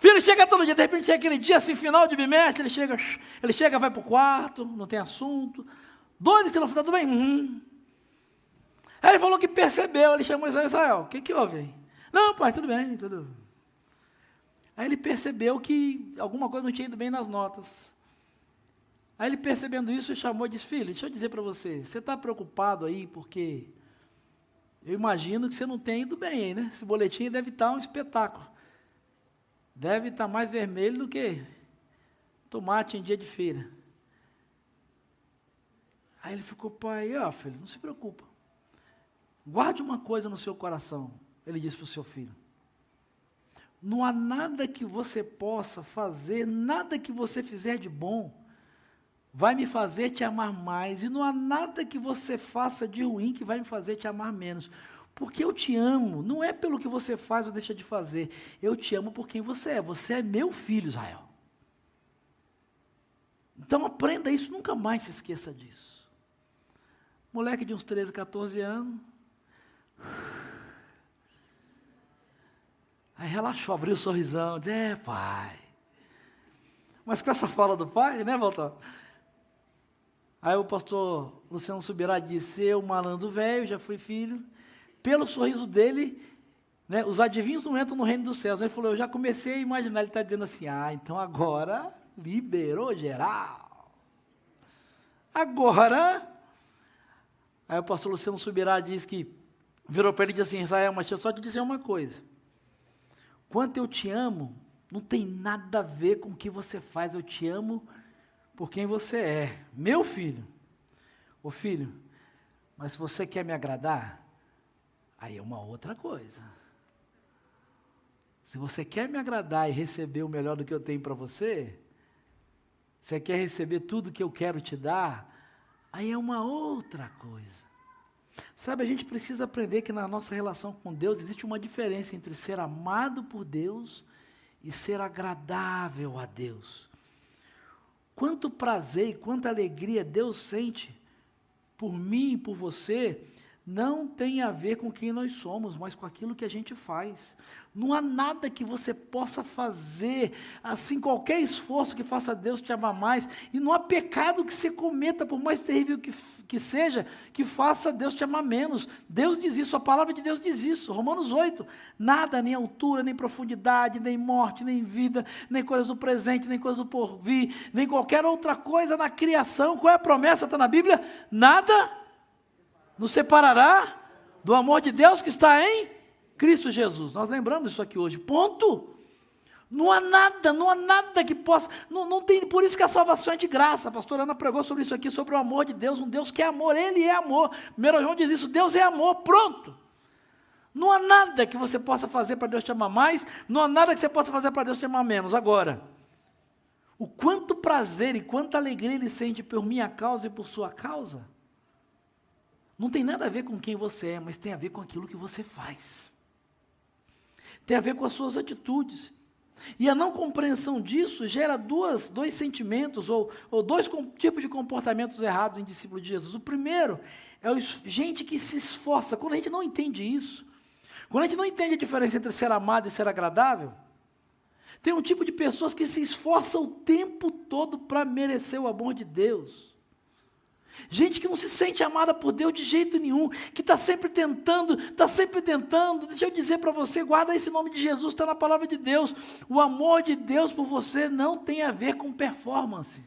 B: Filho chega todo dia, de repente chega aquele dia assim, final de bimestre, ele chega, ele chega, vai para o quarto, não tem assunto. Dois ensino, está tudo bem? Uhum. Aí ele falou que percebeu, ele chamou Israel, o que, que houve aí? Não, pai, tudo bem, tudo. Aí ele percebeu que alguma coisa não tinha ido bem nas notas. Aí ele percebendo isso, chamou e disse, filho, deixa eu dizer para você, você está preocupado aí porque eu imagino que você não tem ido bem aí, né? Esse boletim deve estar um espetáculo. Deve estar mais vermelho do que tomate em dia de feira. Aí ele ficou, pai, ó filho, não se preocupa. Guarde uma coisa no seu coração, ele disse para o seu filho. Não há nada que você possa fazer, nada que você fizer de bom, vai me fazer te amar mais, e não há nada que você faça de ruim que vai me fazer te amar menos. Porque eu te amo, não é pelo que você faz ou deixa de fazer. Eu te amo por quem você é. Você é meu filho, Israel. Então aprenda isso, nunca mais se esqueça disso. Moleque de uns 13, 14 anos. Aí relaxou, abriu o sorrisão, disse, é pai. Mas com essa fala do pai, né, Walter? Aí o pastor Luciano Subirá disse, eu malandro velho, já fui filho, pelo sorriso dele, né, os adivinhos não entram no reino dos céus. Ele falou, eu já comecei a imaginar, ele está dizendo assim, ah, então agora liberou geral. Agora, aí o pastor Luciano Subirá diz que, virou para ele e disse assim, Israel, mas deixa eu só te dizer uma coisa. Quanto eu te amo, não tem nada a ver com o que você faz, eu te amo por quem você é, meu filho. Ô filho, mas se você quer me agradar, aí é uma outra coisa. Se você quer me agradar e receber o melhor do que eu tenho para você, você quer receber tudo que eu quero te dar, aí é uma outra coisa. Sabe, a gente precisa aprender que na nossa relação com Deus existe uma diferença entre ser amado por Deus e ser agradável a Deus. Quanto prazer e quanta alegria Deus sente por mim e por você, não tem a ver com quem nós somos, mas com aquilo que a gente faz. Não há nada que você possa fazer, assim, qualquer esforço que faça Deus te amar mais, e não há pecado que você cometa, por mais terrível que, que seja, que faça Deus te amar menos. Deus diz isso, a palavra de Deus diz isso, Romanos 8. Nada, nem altura, nem profundidade, nem morte, nem vida, nem coisas do presente, nem coisas do porvir, nem qualquer outra coisa na criação. Qual é a promessa? Está na Bíblia? Nada nos separará do amor de Deus que está em Cristo Jesus. Nós lembramos isso aqui hoje. Ponto. Não há nada, não há nada que possa. Não, não tem, por isso que a salvação é de graça. A pastora Ana pregou sobre isso aqui, sobre o amor de Deus, um Deus que é amor, Ele é amor. Primeiro João diz isso: Deus é amor, pronto. Não há nada que você possa fazer para Deus te amar mais, não há nada que você possa fazer para Deus te amar menos. Agora, o quanto prazer e quanta alegria Ele sente por minha causa e por sua causa, não tem nada a ver com quem você é, mas tem a ver com aquilo que você faz tem a ver com as suas atitudes. E a não compreensão disso gera duas, dois sentimentos ou, ou dois tipos de comportamentos errados em discípulo de Jesus. O primeiro é o, gente que se esforça. Quando a gente não entende isso, quando a gente não entende a diferença entre ser amado e ser agradável, tem um tipo de pessoas que se esforça o tempo todo para merecer o amor de Deus. Gente que não se sente amada por Deus de jeito nenhum, que está sempre tentando, está sempre tentando. Deixa eu dizer para você, guarda esse nome de Jesus, está na palavra de Deus. O amor de Deus por você não tem a ver com performance.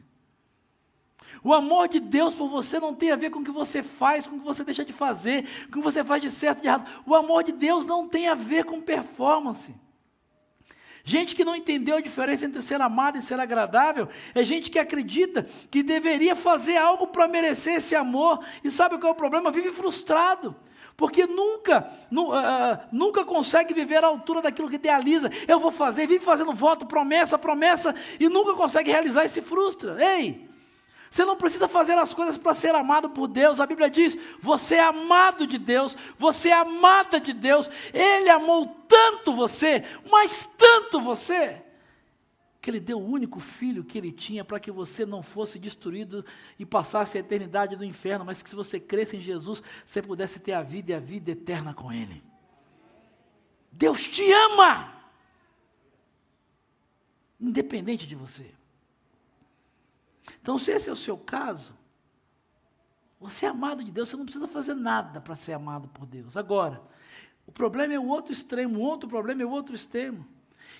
B: O amor de Deus por você não tem a ver com o que você faz, com o que você deixa de fazer, com o que você faz de certo e de errado. O amor de Deus não tem a ver com performance. Gente que não entendeu a diferença entre ser amado e ser agradável, é gente que acredita que deveria fazer algo para merecer esse amor, e sabe qual é o problema? Vive frustrado. Porque nunca, nu, uh, nunca consegue viver à altura daquilo que idealiza. Eu vou fazer, vive fazendo voto, promessa, promessa, e nunca consegue realizar e se frustra. Ei, você não precisa fazer as coisas para ser amado por Deus. A Bíblia diz: você é amado de Deus, você é amada de Deus. Ele amou tanto você, mas tanto você, que Ele deu o único filho que Ele tinha para que você não fosse destruído e passasse a eternidade do inferno, mas que se você cresce em Jesus, você pudesse ter a vida e a vida eterna com Ele. Deus te ama, independente de você. Então, se esse é o seu caso, você é amado de Deus, você não precisa fazer nada para ser amado por Deus. Agora, o problema é o outro extremo, o outro problema é o outro extremo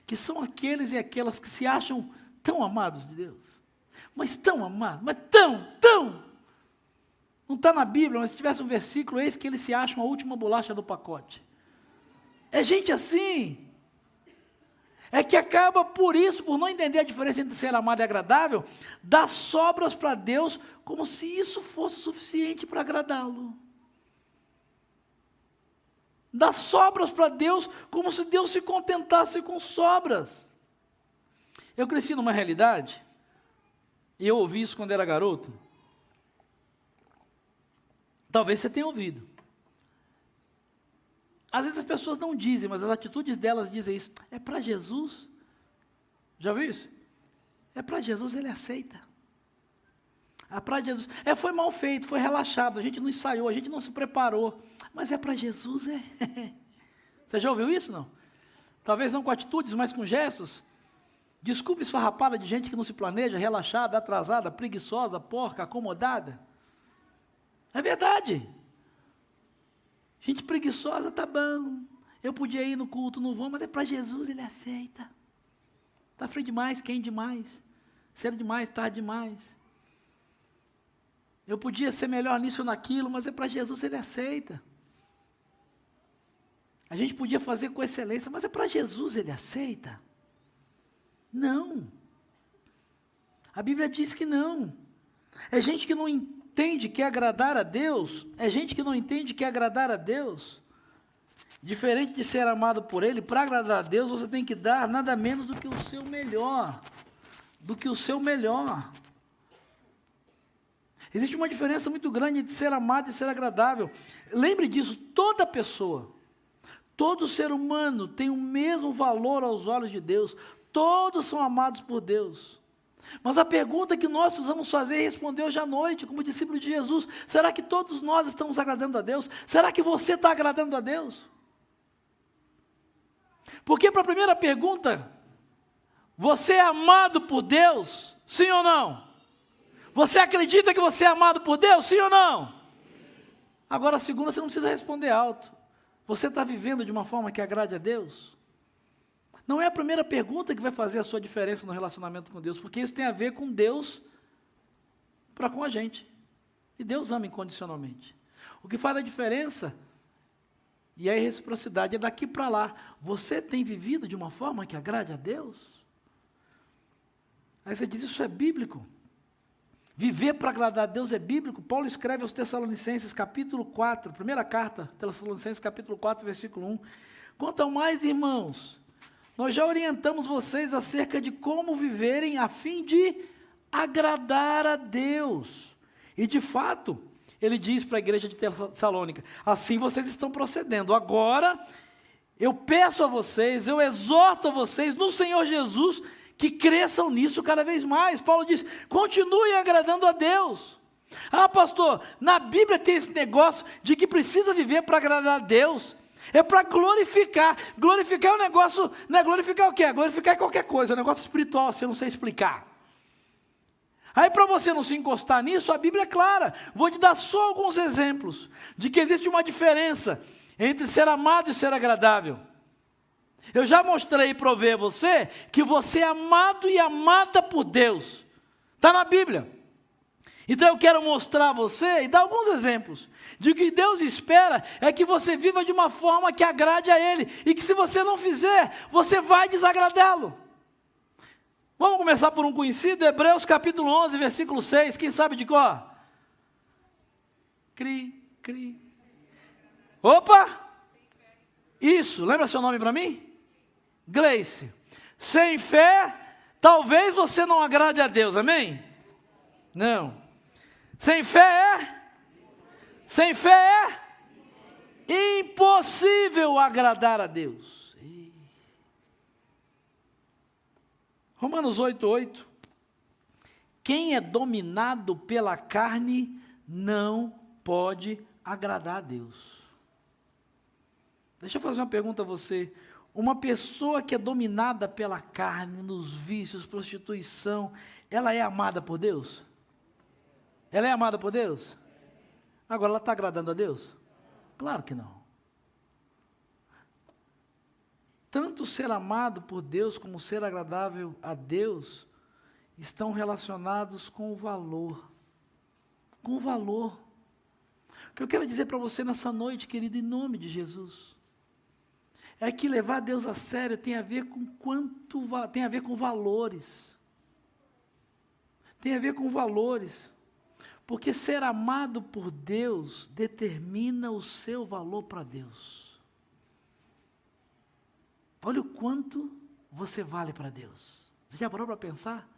B: que são aqueles e aquelas que se acham tão amados de Deus. Mas tão amados, mas tão, tão. Não está na Bíblia, mas se tivesse um versículo, eis que eles se acham a última bolacha do pacote. É gente assim. É que acaba por isso, por não entender a diferença entre ser amado e agradável, dá sobras para Deus como se isso fosse suficiente para agradá-lo dá sobras para Deus, como se Deus se contentasse com sobras. Eu cresci numa realidade, e eu ouvi isso quando era garoto. Talvez você tenha ouvido. Às vezes as pessoas não dizem, mas as atitudes delas dizem isso. É para Jesus. Já viu isso? É para Jesus, ele aceita. É para Jesus. É, foi mal feito, foi relaxado, a gente não ensaiou, a gente não se preparou. Mas é para Jesus, é. Você já ouviu isso, não? Talvez não com atitudes, mas com gestos. Desculpe esfarrapada de gente que não se planeja, relaxada, atrasada, preguiçosa, porca, acomodada. É verdade. Gente preguiçosa, tá bom. Eu podia ir no culto, não vou, mas é para Jesus, ele aceita. Está frio demais, quente demais. Cedo demais, tarde demais. Eu podia ser melhor nisso ou naquilo, mas é para Jesus, ele aceita. A gente podia fazer com excelência, mas é para Jesus, ele aceita. Não. A Bíblia diz que não. É gente que não entende que agradar a Deus, é gente que não entende que agradar a Deus. Diferente de ser amado por Ele, para agradar a Deus, você tem que dar nada menos do que o seu melhor. Do que o seu melhor. Existe uma diferença muito grande entre ser amado e ser agradável. Lembre disso, toda pessoa, todo ser humano tem o mesmo valor aos olhos de Deus. Todos são amados por Deus. Mas a pergunta que nós precisamos fazer é responder hoje à noite, como discípulo de Jesus: será que todos nós estamos agradando a Deus? Será que você está agradando a Deus? Porque para a primeira pergunta, você é amado por Deus? Sim ou não? Você acredita que você é amado por Deus? Sim ou não? Agora, a segunda, você não precisa responder alto. Você está vivendo de uma forma que agrade a Deus? Não é a primeira pergunta que vai fazer a sua diferença no relacionamento com Deus, porque isso tem a ver com Deus para com a gente. E Deus ama incondicionalmente. O que faz a diferença e a reciprocidade é daqui para lá. Você tem vivido de uma forma que agrade a Deus? Aí você diz: Isso é bíblico. Viver para agradar a Deus é bíblico. Paulo escreve aos Tessalonicenses, capítulo 4, primeira carta, Tessalonicenses, capítulo 4, versículo 1. Quanto ao mais, irmãos, nós já orientamos vocês acerca de como viverem a fim de agradar a Deus. E de fato, ele diz para a igreja de Tessalônica: assim vocês estão procedendo. Agora, eu peço a vocês, eu exorto a vocês no Senhor Jesus que cresçam nisso cada vez mais. Paulo diz: continuem agradando a Deus. Ah, pastor, na Bíblia tem esse negócio de que precisa viver para agradar a Deus. É para glorificar. Glorificar é um negócio, não é glorificar o quê? Glorificar é qualquer coisa, é um negócio espiritual, você não sei explicar. Aí, para você não se encostar nisso, a Bíblia é clara. Vou te dar só alguns exemplos de que existe uma diferença entre ser amado e ser agradável. Eu já mostrei para ver você que você é amado e amada por Deus. Está na Bíblia. Então eu quero mostrar a você e dar alguns exemplos de que Deus espera é que você viva de uma forma que agrade a Ele e que se você não fizer, você vai desagradá-lo. Vamos começar por um conhecido, Hebreus capítulo 11, versículo 6, quem sabe de qual? Cri, cri. Opa! Isso, lembra seu nome para mim? Gleice, sem fé, talvez você não agrade a Deus, amém? Não. Sem fé é? Sem fé é impossível agradar a Deus. Romanos 8, 8. Quem é dominado pela carne não pode agradar a Deus. Deixa eu fazer uma pergunta a você. Uma pessoa que é dominada pela carne, nos vícios, prostituição, ela é amada por Deus? Ela é amada por Deus? Agora ela está agradando a Deus? Claro que não. Tanto ser amado por Deus como ser agradável a Deus estão relacionados com o valor. Com o valor. O que eu quero dizer para você nessa noite, querido, em nome de Jesus, é que levar Deus a sério tem a ver com quanto tem a ver com valores. Tem a ver com valores. Porque ser amado por Deus determina o seu valor para Deus. Olha o quanto você vale para Deus. Você já parou para pensar?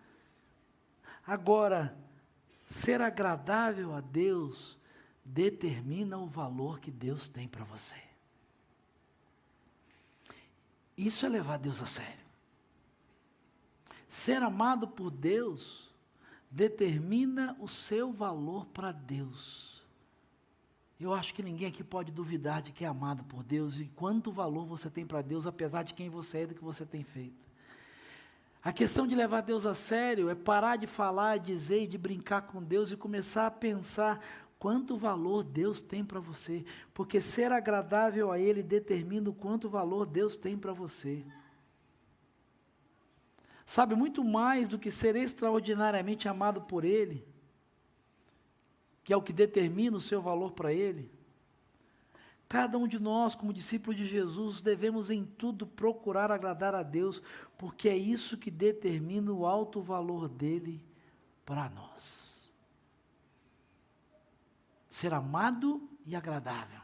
B: Agora, ser agradável a Deus determina o valor que Deus tem para você. Isso é levar Deus a sério. Ser amado por Deus determina o seu valor para Deus. Eu acho que ninguém aqui pode duvidar de que é amado por Deus e quanto valor você tem para Deus, apesar de quem você é e do que você tem feito. A questão de levar Deus a sério é parar de falar, dizer e de brincar com Deus e começar a pensar quanto valor Deus tem para você, porque ser agradável a Ele determina o quanto valor Deus tem para você. Sabe, muito mais do que ser extraordinariamente amado por Ele, que é o que determina o seu valor para Ele. Cada um de nós, como discípulos de Jesus, devemos em tudo procurar agradar a Deus, porque é isso que determina o alto valor dele para nós. Ser amado e agradável.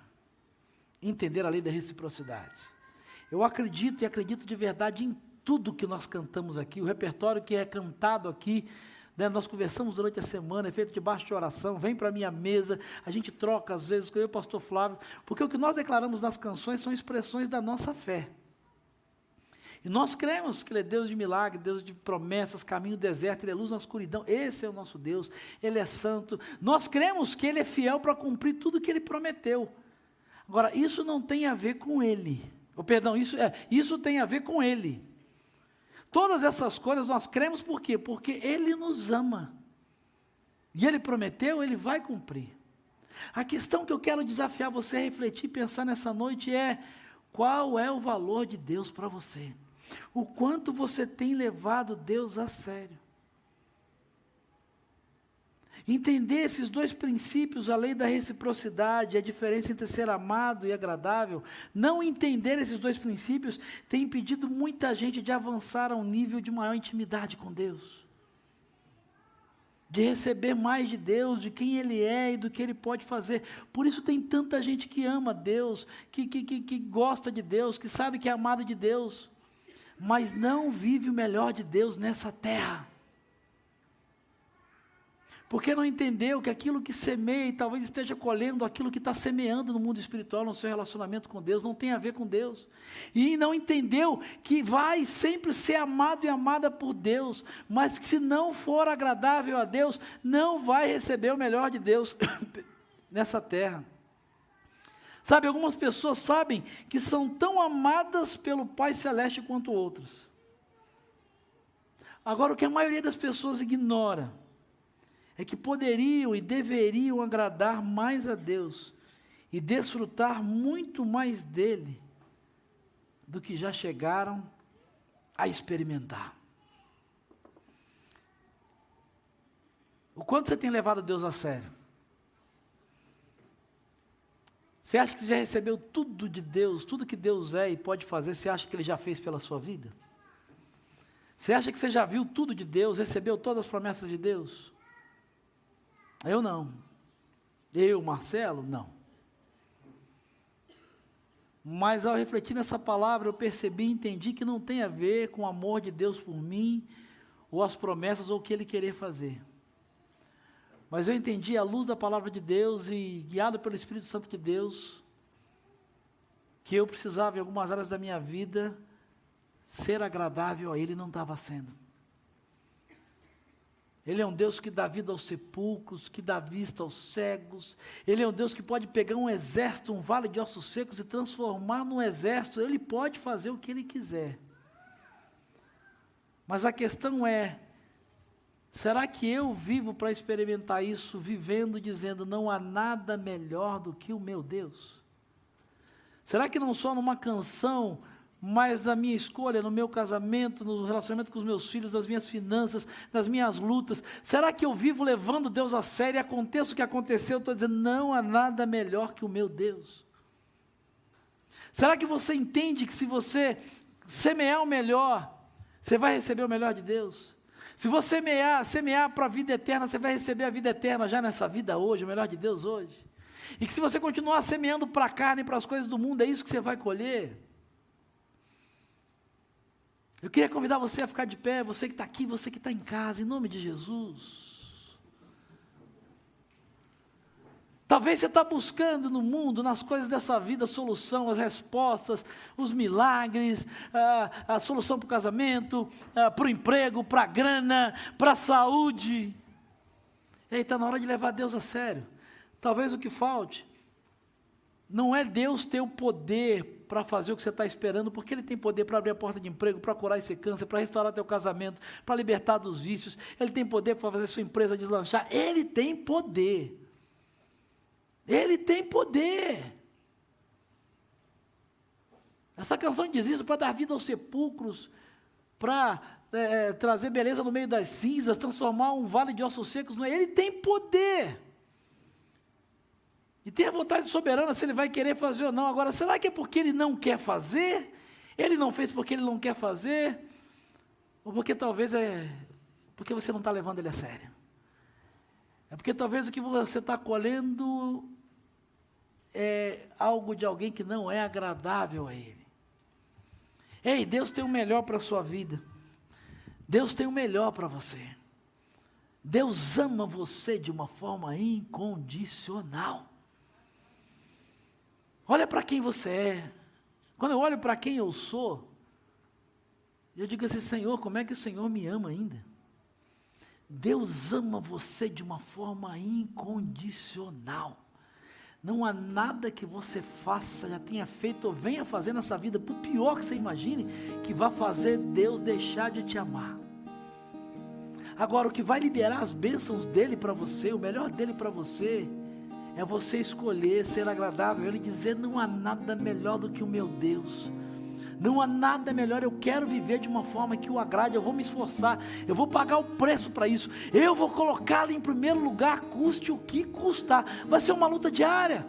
B: Entender a lei da reciprocidade. Eu acredito e acredito de verdade em tudo que nós cantamos aqui, o repertório que é cantado aqui, né, nós conversamos durante a semana, é feito debaixo de oração, vem para a minha mesa, a gente troca às vezes com eu e o pastor Flávio, porque o que nós declaramos nas canções são expressões da nossa fé. E nós cremos que Ele é Deus de milagre, Deus de promessas, caminho deserto, Ele é luz na escuridão. Esse é o nosso Deus, Ele é santo. Nós cremos que Ele é fiel para cumprir tudo que Ele prometeu. Agora, isso não tem a ver com Ele. Oh, perdão, isso, é, isso tem a ver com Ele. Todas essas coisas nós cremos por quê? Porque Ele nos ama. E Ele prometeu, Ele vai cumprir. A questão que eu quero desafiar você a refletir pensar nessa noite é: qual é o valor de Deus para você? O quanto você tem levado Deus a sério? Entender esses dois princípios, a lei da reciprocidade, a diferença entre ser amado e agradável, não entender esses dois princípios tem impedido muita gente de avançar a um nível de maior intimidade com Deus. De receber mais de Deus, de quem Ele é e do que Ele pode fazer. Por isso tem tanta gente que ama Deus, que, que, que, que gosta de Deus, que sabe que é amado de Deus, mas não vive o melhor de Deus nessa terra. Porque não entendeu que aquilo que semeia talvez esteja colhendo aquilo que está semeando no mundo espiritual, no seu relacionamento com Deus, não tem a ver com Deus. E não entendeu que vai sempre ser amado e amada por Deus, mas que se não for agradável a Deus, não vai receber o melhor de Deus nessa terra. Sabe, algumas pessoas sabem que são tão amadas pelo Pai Celeste quanto outras. Agora, o que a maioria das pessoas ignora é que poderiam e deveriam agradar mais a Deus e desfrutar muito mais dele do que já chegaram a experimentar. O quanto você tem levado Deus a sério? Você acha que você já recebeu tudo de Deus, tudo que Deus é e pode fazer, você acha que Ele já fez pela sua vida? Você acha que você já viu tudo de Deus, recebeu todas as promessas de Deus? Eu não. Eu, Marcelo, não. Mas ao refletir nessa palavra, eu percebi e entendi que não tem a ver com o amor de Deus por mim, ou as promessas, ou o que Ele querer fazer. Mas eu entendi a luz da palavra de Deus e, guiado pelo Espírito Santo de Deus, que eu precisava, em algumas áreas da minha vida, ser agradável a Ele, não estava sendo. Ele é um Deus que dá vida aos sepulcros, que dá vista aos cegos. Ele é um Deus que pode pegar um exército, um vale de ossos secos e transformar num exército. Ele pode fazer o que ele quiser. Mas a questão é: será que eu vivo para experimentar isso, vivendo dizendo não há nada melhor do que o meu Deus? Será que não só numa canção mas na minha escolha, no meu casamento, no relacionamento com os meus filhos, nas minhas finanças, nas minhas lutas. Será que eu vivo levando Deus a sério e aconteça o que aconteceu? Eu estou dizendo, não há nada melhor que o meu Deus. Será que você entende que se você semear o melhor, você vai receber o melhor de Deus? Se você semear, semear para a vida eterna, você vai receber a vida eterna já nessa vida hoje, o melhor de Deus hoje. E que se você continuar semeando para a carne, para as coisas do mundo, é isso que você vai colher. Eu queria convidar você a ficar de pé, você que está aqui, você que está em casa, em nome de Jesus. Talvez você está buscando no mundo, nas coisas dessa vida, a solução, as respostas, os milagres, a, a solução para o casamento, para o emprego, para a grana, para a saúde. E está na hora de levar Deus a sério. Talvez o que falte não é Deus ter o poder para fazer o que você está esperando, porque Ele tem poder para abrir a porta de emprego, para curar esse câncer, para restaurar teu casamento, para libertar dos vícios. Ele tem poder para fazer sua empresa deslanchar. Ele tem poder. Ele tem poder. Essa canção diz isso para dar vida aos sepulcros, para é, é, trazer beleza no meio das cinzas, transformar um vale de ossos secos. Ele tem poder. E tem a vontade soberana se ele vai querer fazer ou não. Agora, será que é porque ele não quer fazer? Ele não fez porque ele não quer fazer? Ou porque talvez é porque você não está levando ele a sério? É porque talvez o que você está colhendo é algo de alguém que não é agradável a ele. Ei, Deus tem o melhor para a sua vida. Deus tem o melhor para você. Deus ama você de uma forma incondicional. Olha para quem você é. Quando eu olho para quem eu sou, eu digo assim: Senhor, como é que o Senhor me ama ainda? Deus ama você de uma forma incondicional. Não há nada que você faça, já tenha feito ou venha fazer nessa vida, por pior que você imagine, que vá fazer Deus deixar de te amar. Agora, o que vai liberar as bênçãos dele para você, o melhor dele para você, é você escolher ser agradável, Ele dizer: não há nada melhor do que o meu Deus. Não há nada melhor, eu quero viver de uma forma que o agrade, eu vou me esforçar, eu vou pagar o preço para isso, eu vou colocá-lo em primeiro lugar, custe o que custar. Vai ser uma luta diária,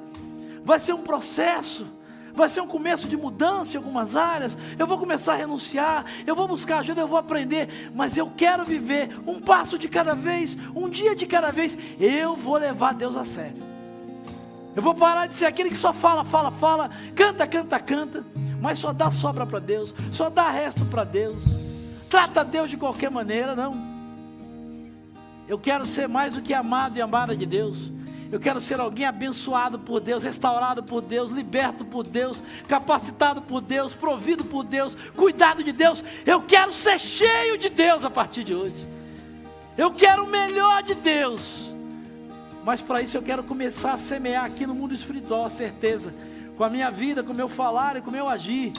B: vai ser um processo, vai ser um começo de mudança em algumas áreas. Eu vou começar a renunciar, eu vou buscar ajuda, eu vou aprender, mas eu quero viver um passo de cada vez, um dia de cada vez. Eu vou levar Deus a sério. Eu vou parar de ser aquele que só fala, fala, fala, canta, canta, canta, mas só dá sobra para Deus, só dá resto para Deus. Trata Deus de qualquer maneira, não. Eu quero ser mais do que amado e amada de Deus. Eu quero ser alguém abençoado por Deus, restaurado por Deus, liberto por Deus, capacitado por Deus, provido por Deus, cuidado de Deus. Eu quero ser cheio de Deus a partir de hoje. Eu quero o melhor de Deus. Mas para isso eu quero começar a semear aqui no mundo espiritual a certeza, com a minha vida, com o meu falar e com o meu agir,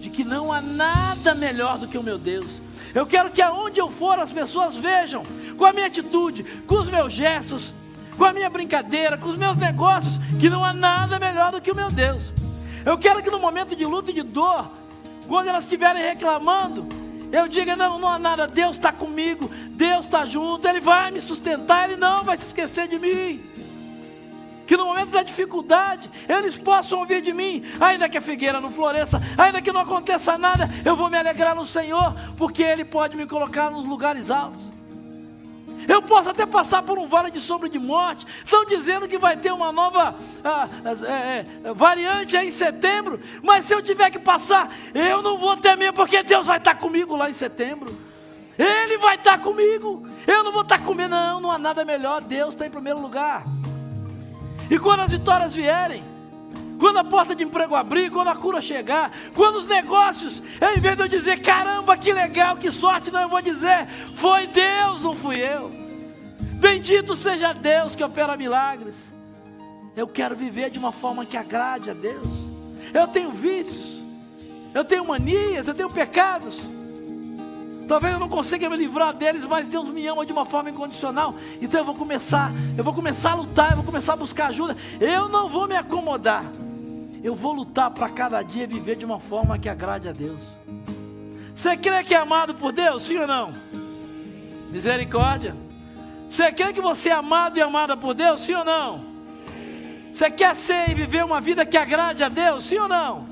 B: de que não há nada melhor do que o meu Deus. Eu quero que aonde eu for as pessoas vejam, com a minha atitude, com os meus gestos, com a minha brincadeira, com os meus negócios, que não há nada melhor do que o meu Deus. Eu quero que no momento de luta e de dor, quando elas estiverem reclamando, eu diga: não, não há nada, Deus está comigo, Deus está junto, Ele vai me sustentar, Ele não vai se esquecer de mim. Que no momento da dificuldade, eles possam ouvir de mim, ainda que a figueira não floresça, ainda que não aconteça nada, eu vou me alegrar no Senhor, porque Ele pode me colocar nos lugares altos. Eu posso até passar por um vale de sombra de morte. Estão dizendo que vai ter uma nova ah, é, é, variante aí em setembro. Mas se eu tiver que passar, eu não vou temer, porque Deus vai estar comigo lá em setembro. Ele vai estar comigo. Eu não vou estar comigo, não. Não há nada melhor. Deus está em primeiro lugar. E quando as vitórias vierem, quando a porta de emprego abrir, quando a cura chegar, quando os negócios, em vez de eu dizer caramba, que legal, que sorte, não, eu vou dizer, foi Deus, não fui eu. Bendito seja Deus que opera milagres. Eu quero viver de uma forma que agrade a Deus. Eu tenho vícios, eu tenho manias, eu tenho pecados. Talvez eu não consiga me livrar deles, mas Deus me ama de uma forma incondicional. Então eu vou começar, eu vou começar a lutar, eu vou começar a buscar ajuda. Eu não vou me acomodar. Eu vou lutar para cada dia viver de uma forma que agrade a Deus. Você crê que é amado por Deus? Sim ou não? Misericórdia. Você quer que você é amado e amada por Deus? Sim ou não? Você quer ser e viver uma vida que agrade a Deus? Sim ou não?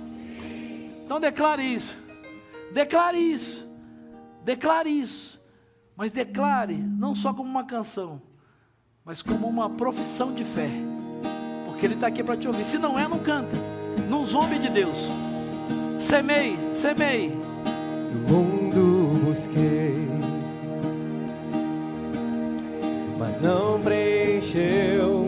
B: Então declare isso. Declare isso. Declare isso, mas declare não só como uma canção, mas como uma profissão de fé, porque Ele está aqui para te ouvir. Se não é, não canta, não zombe de Deus. Semei, semei.
C: No mundo busquei, mas não preencheu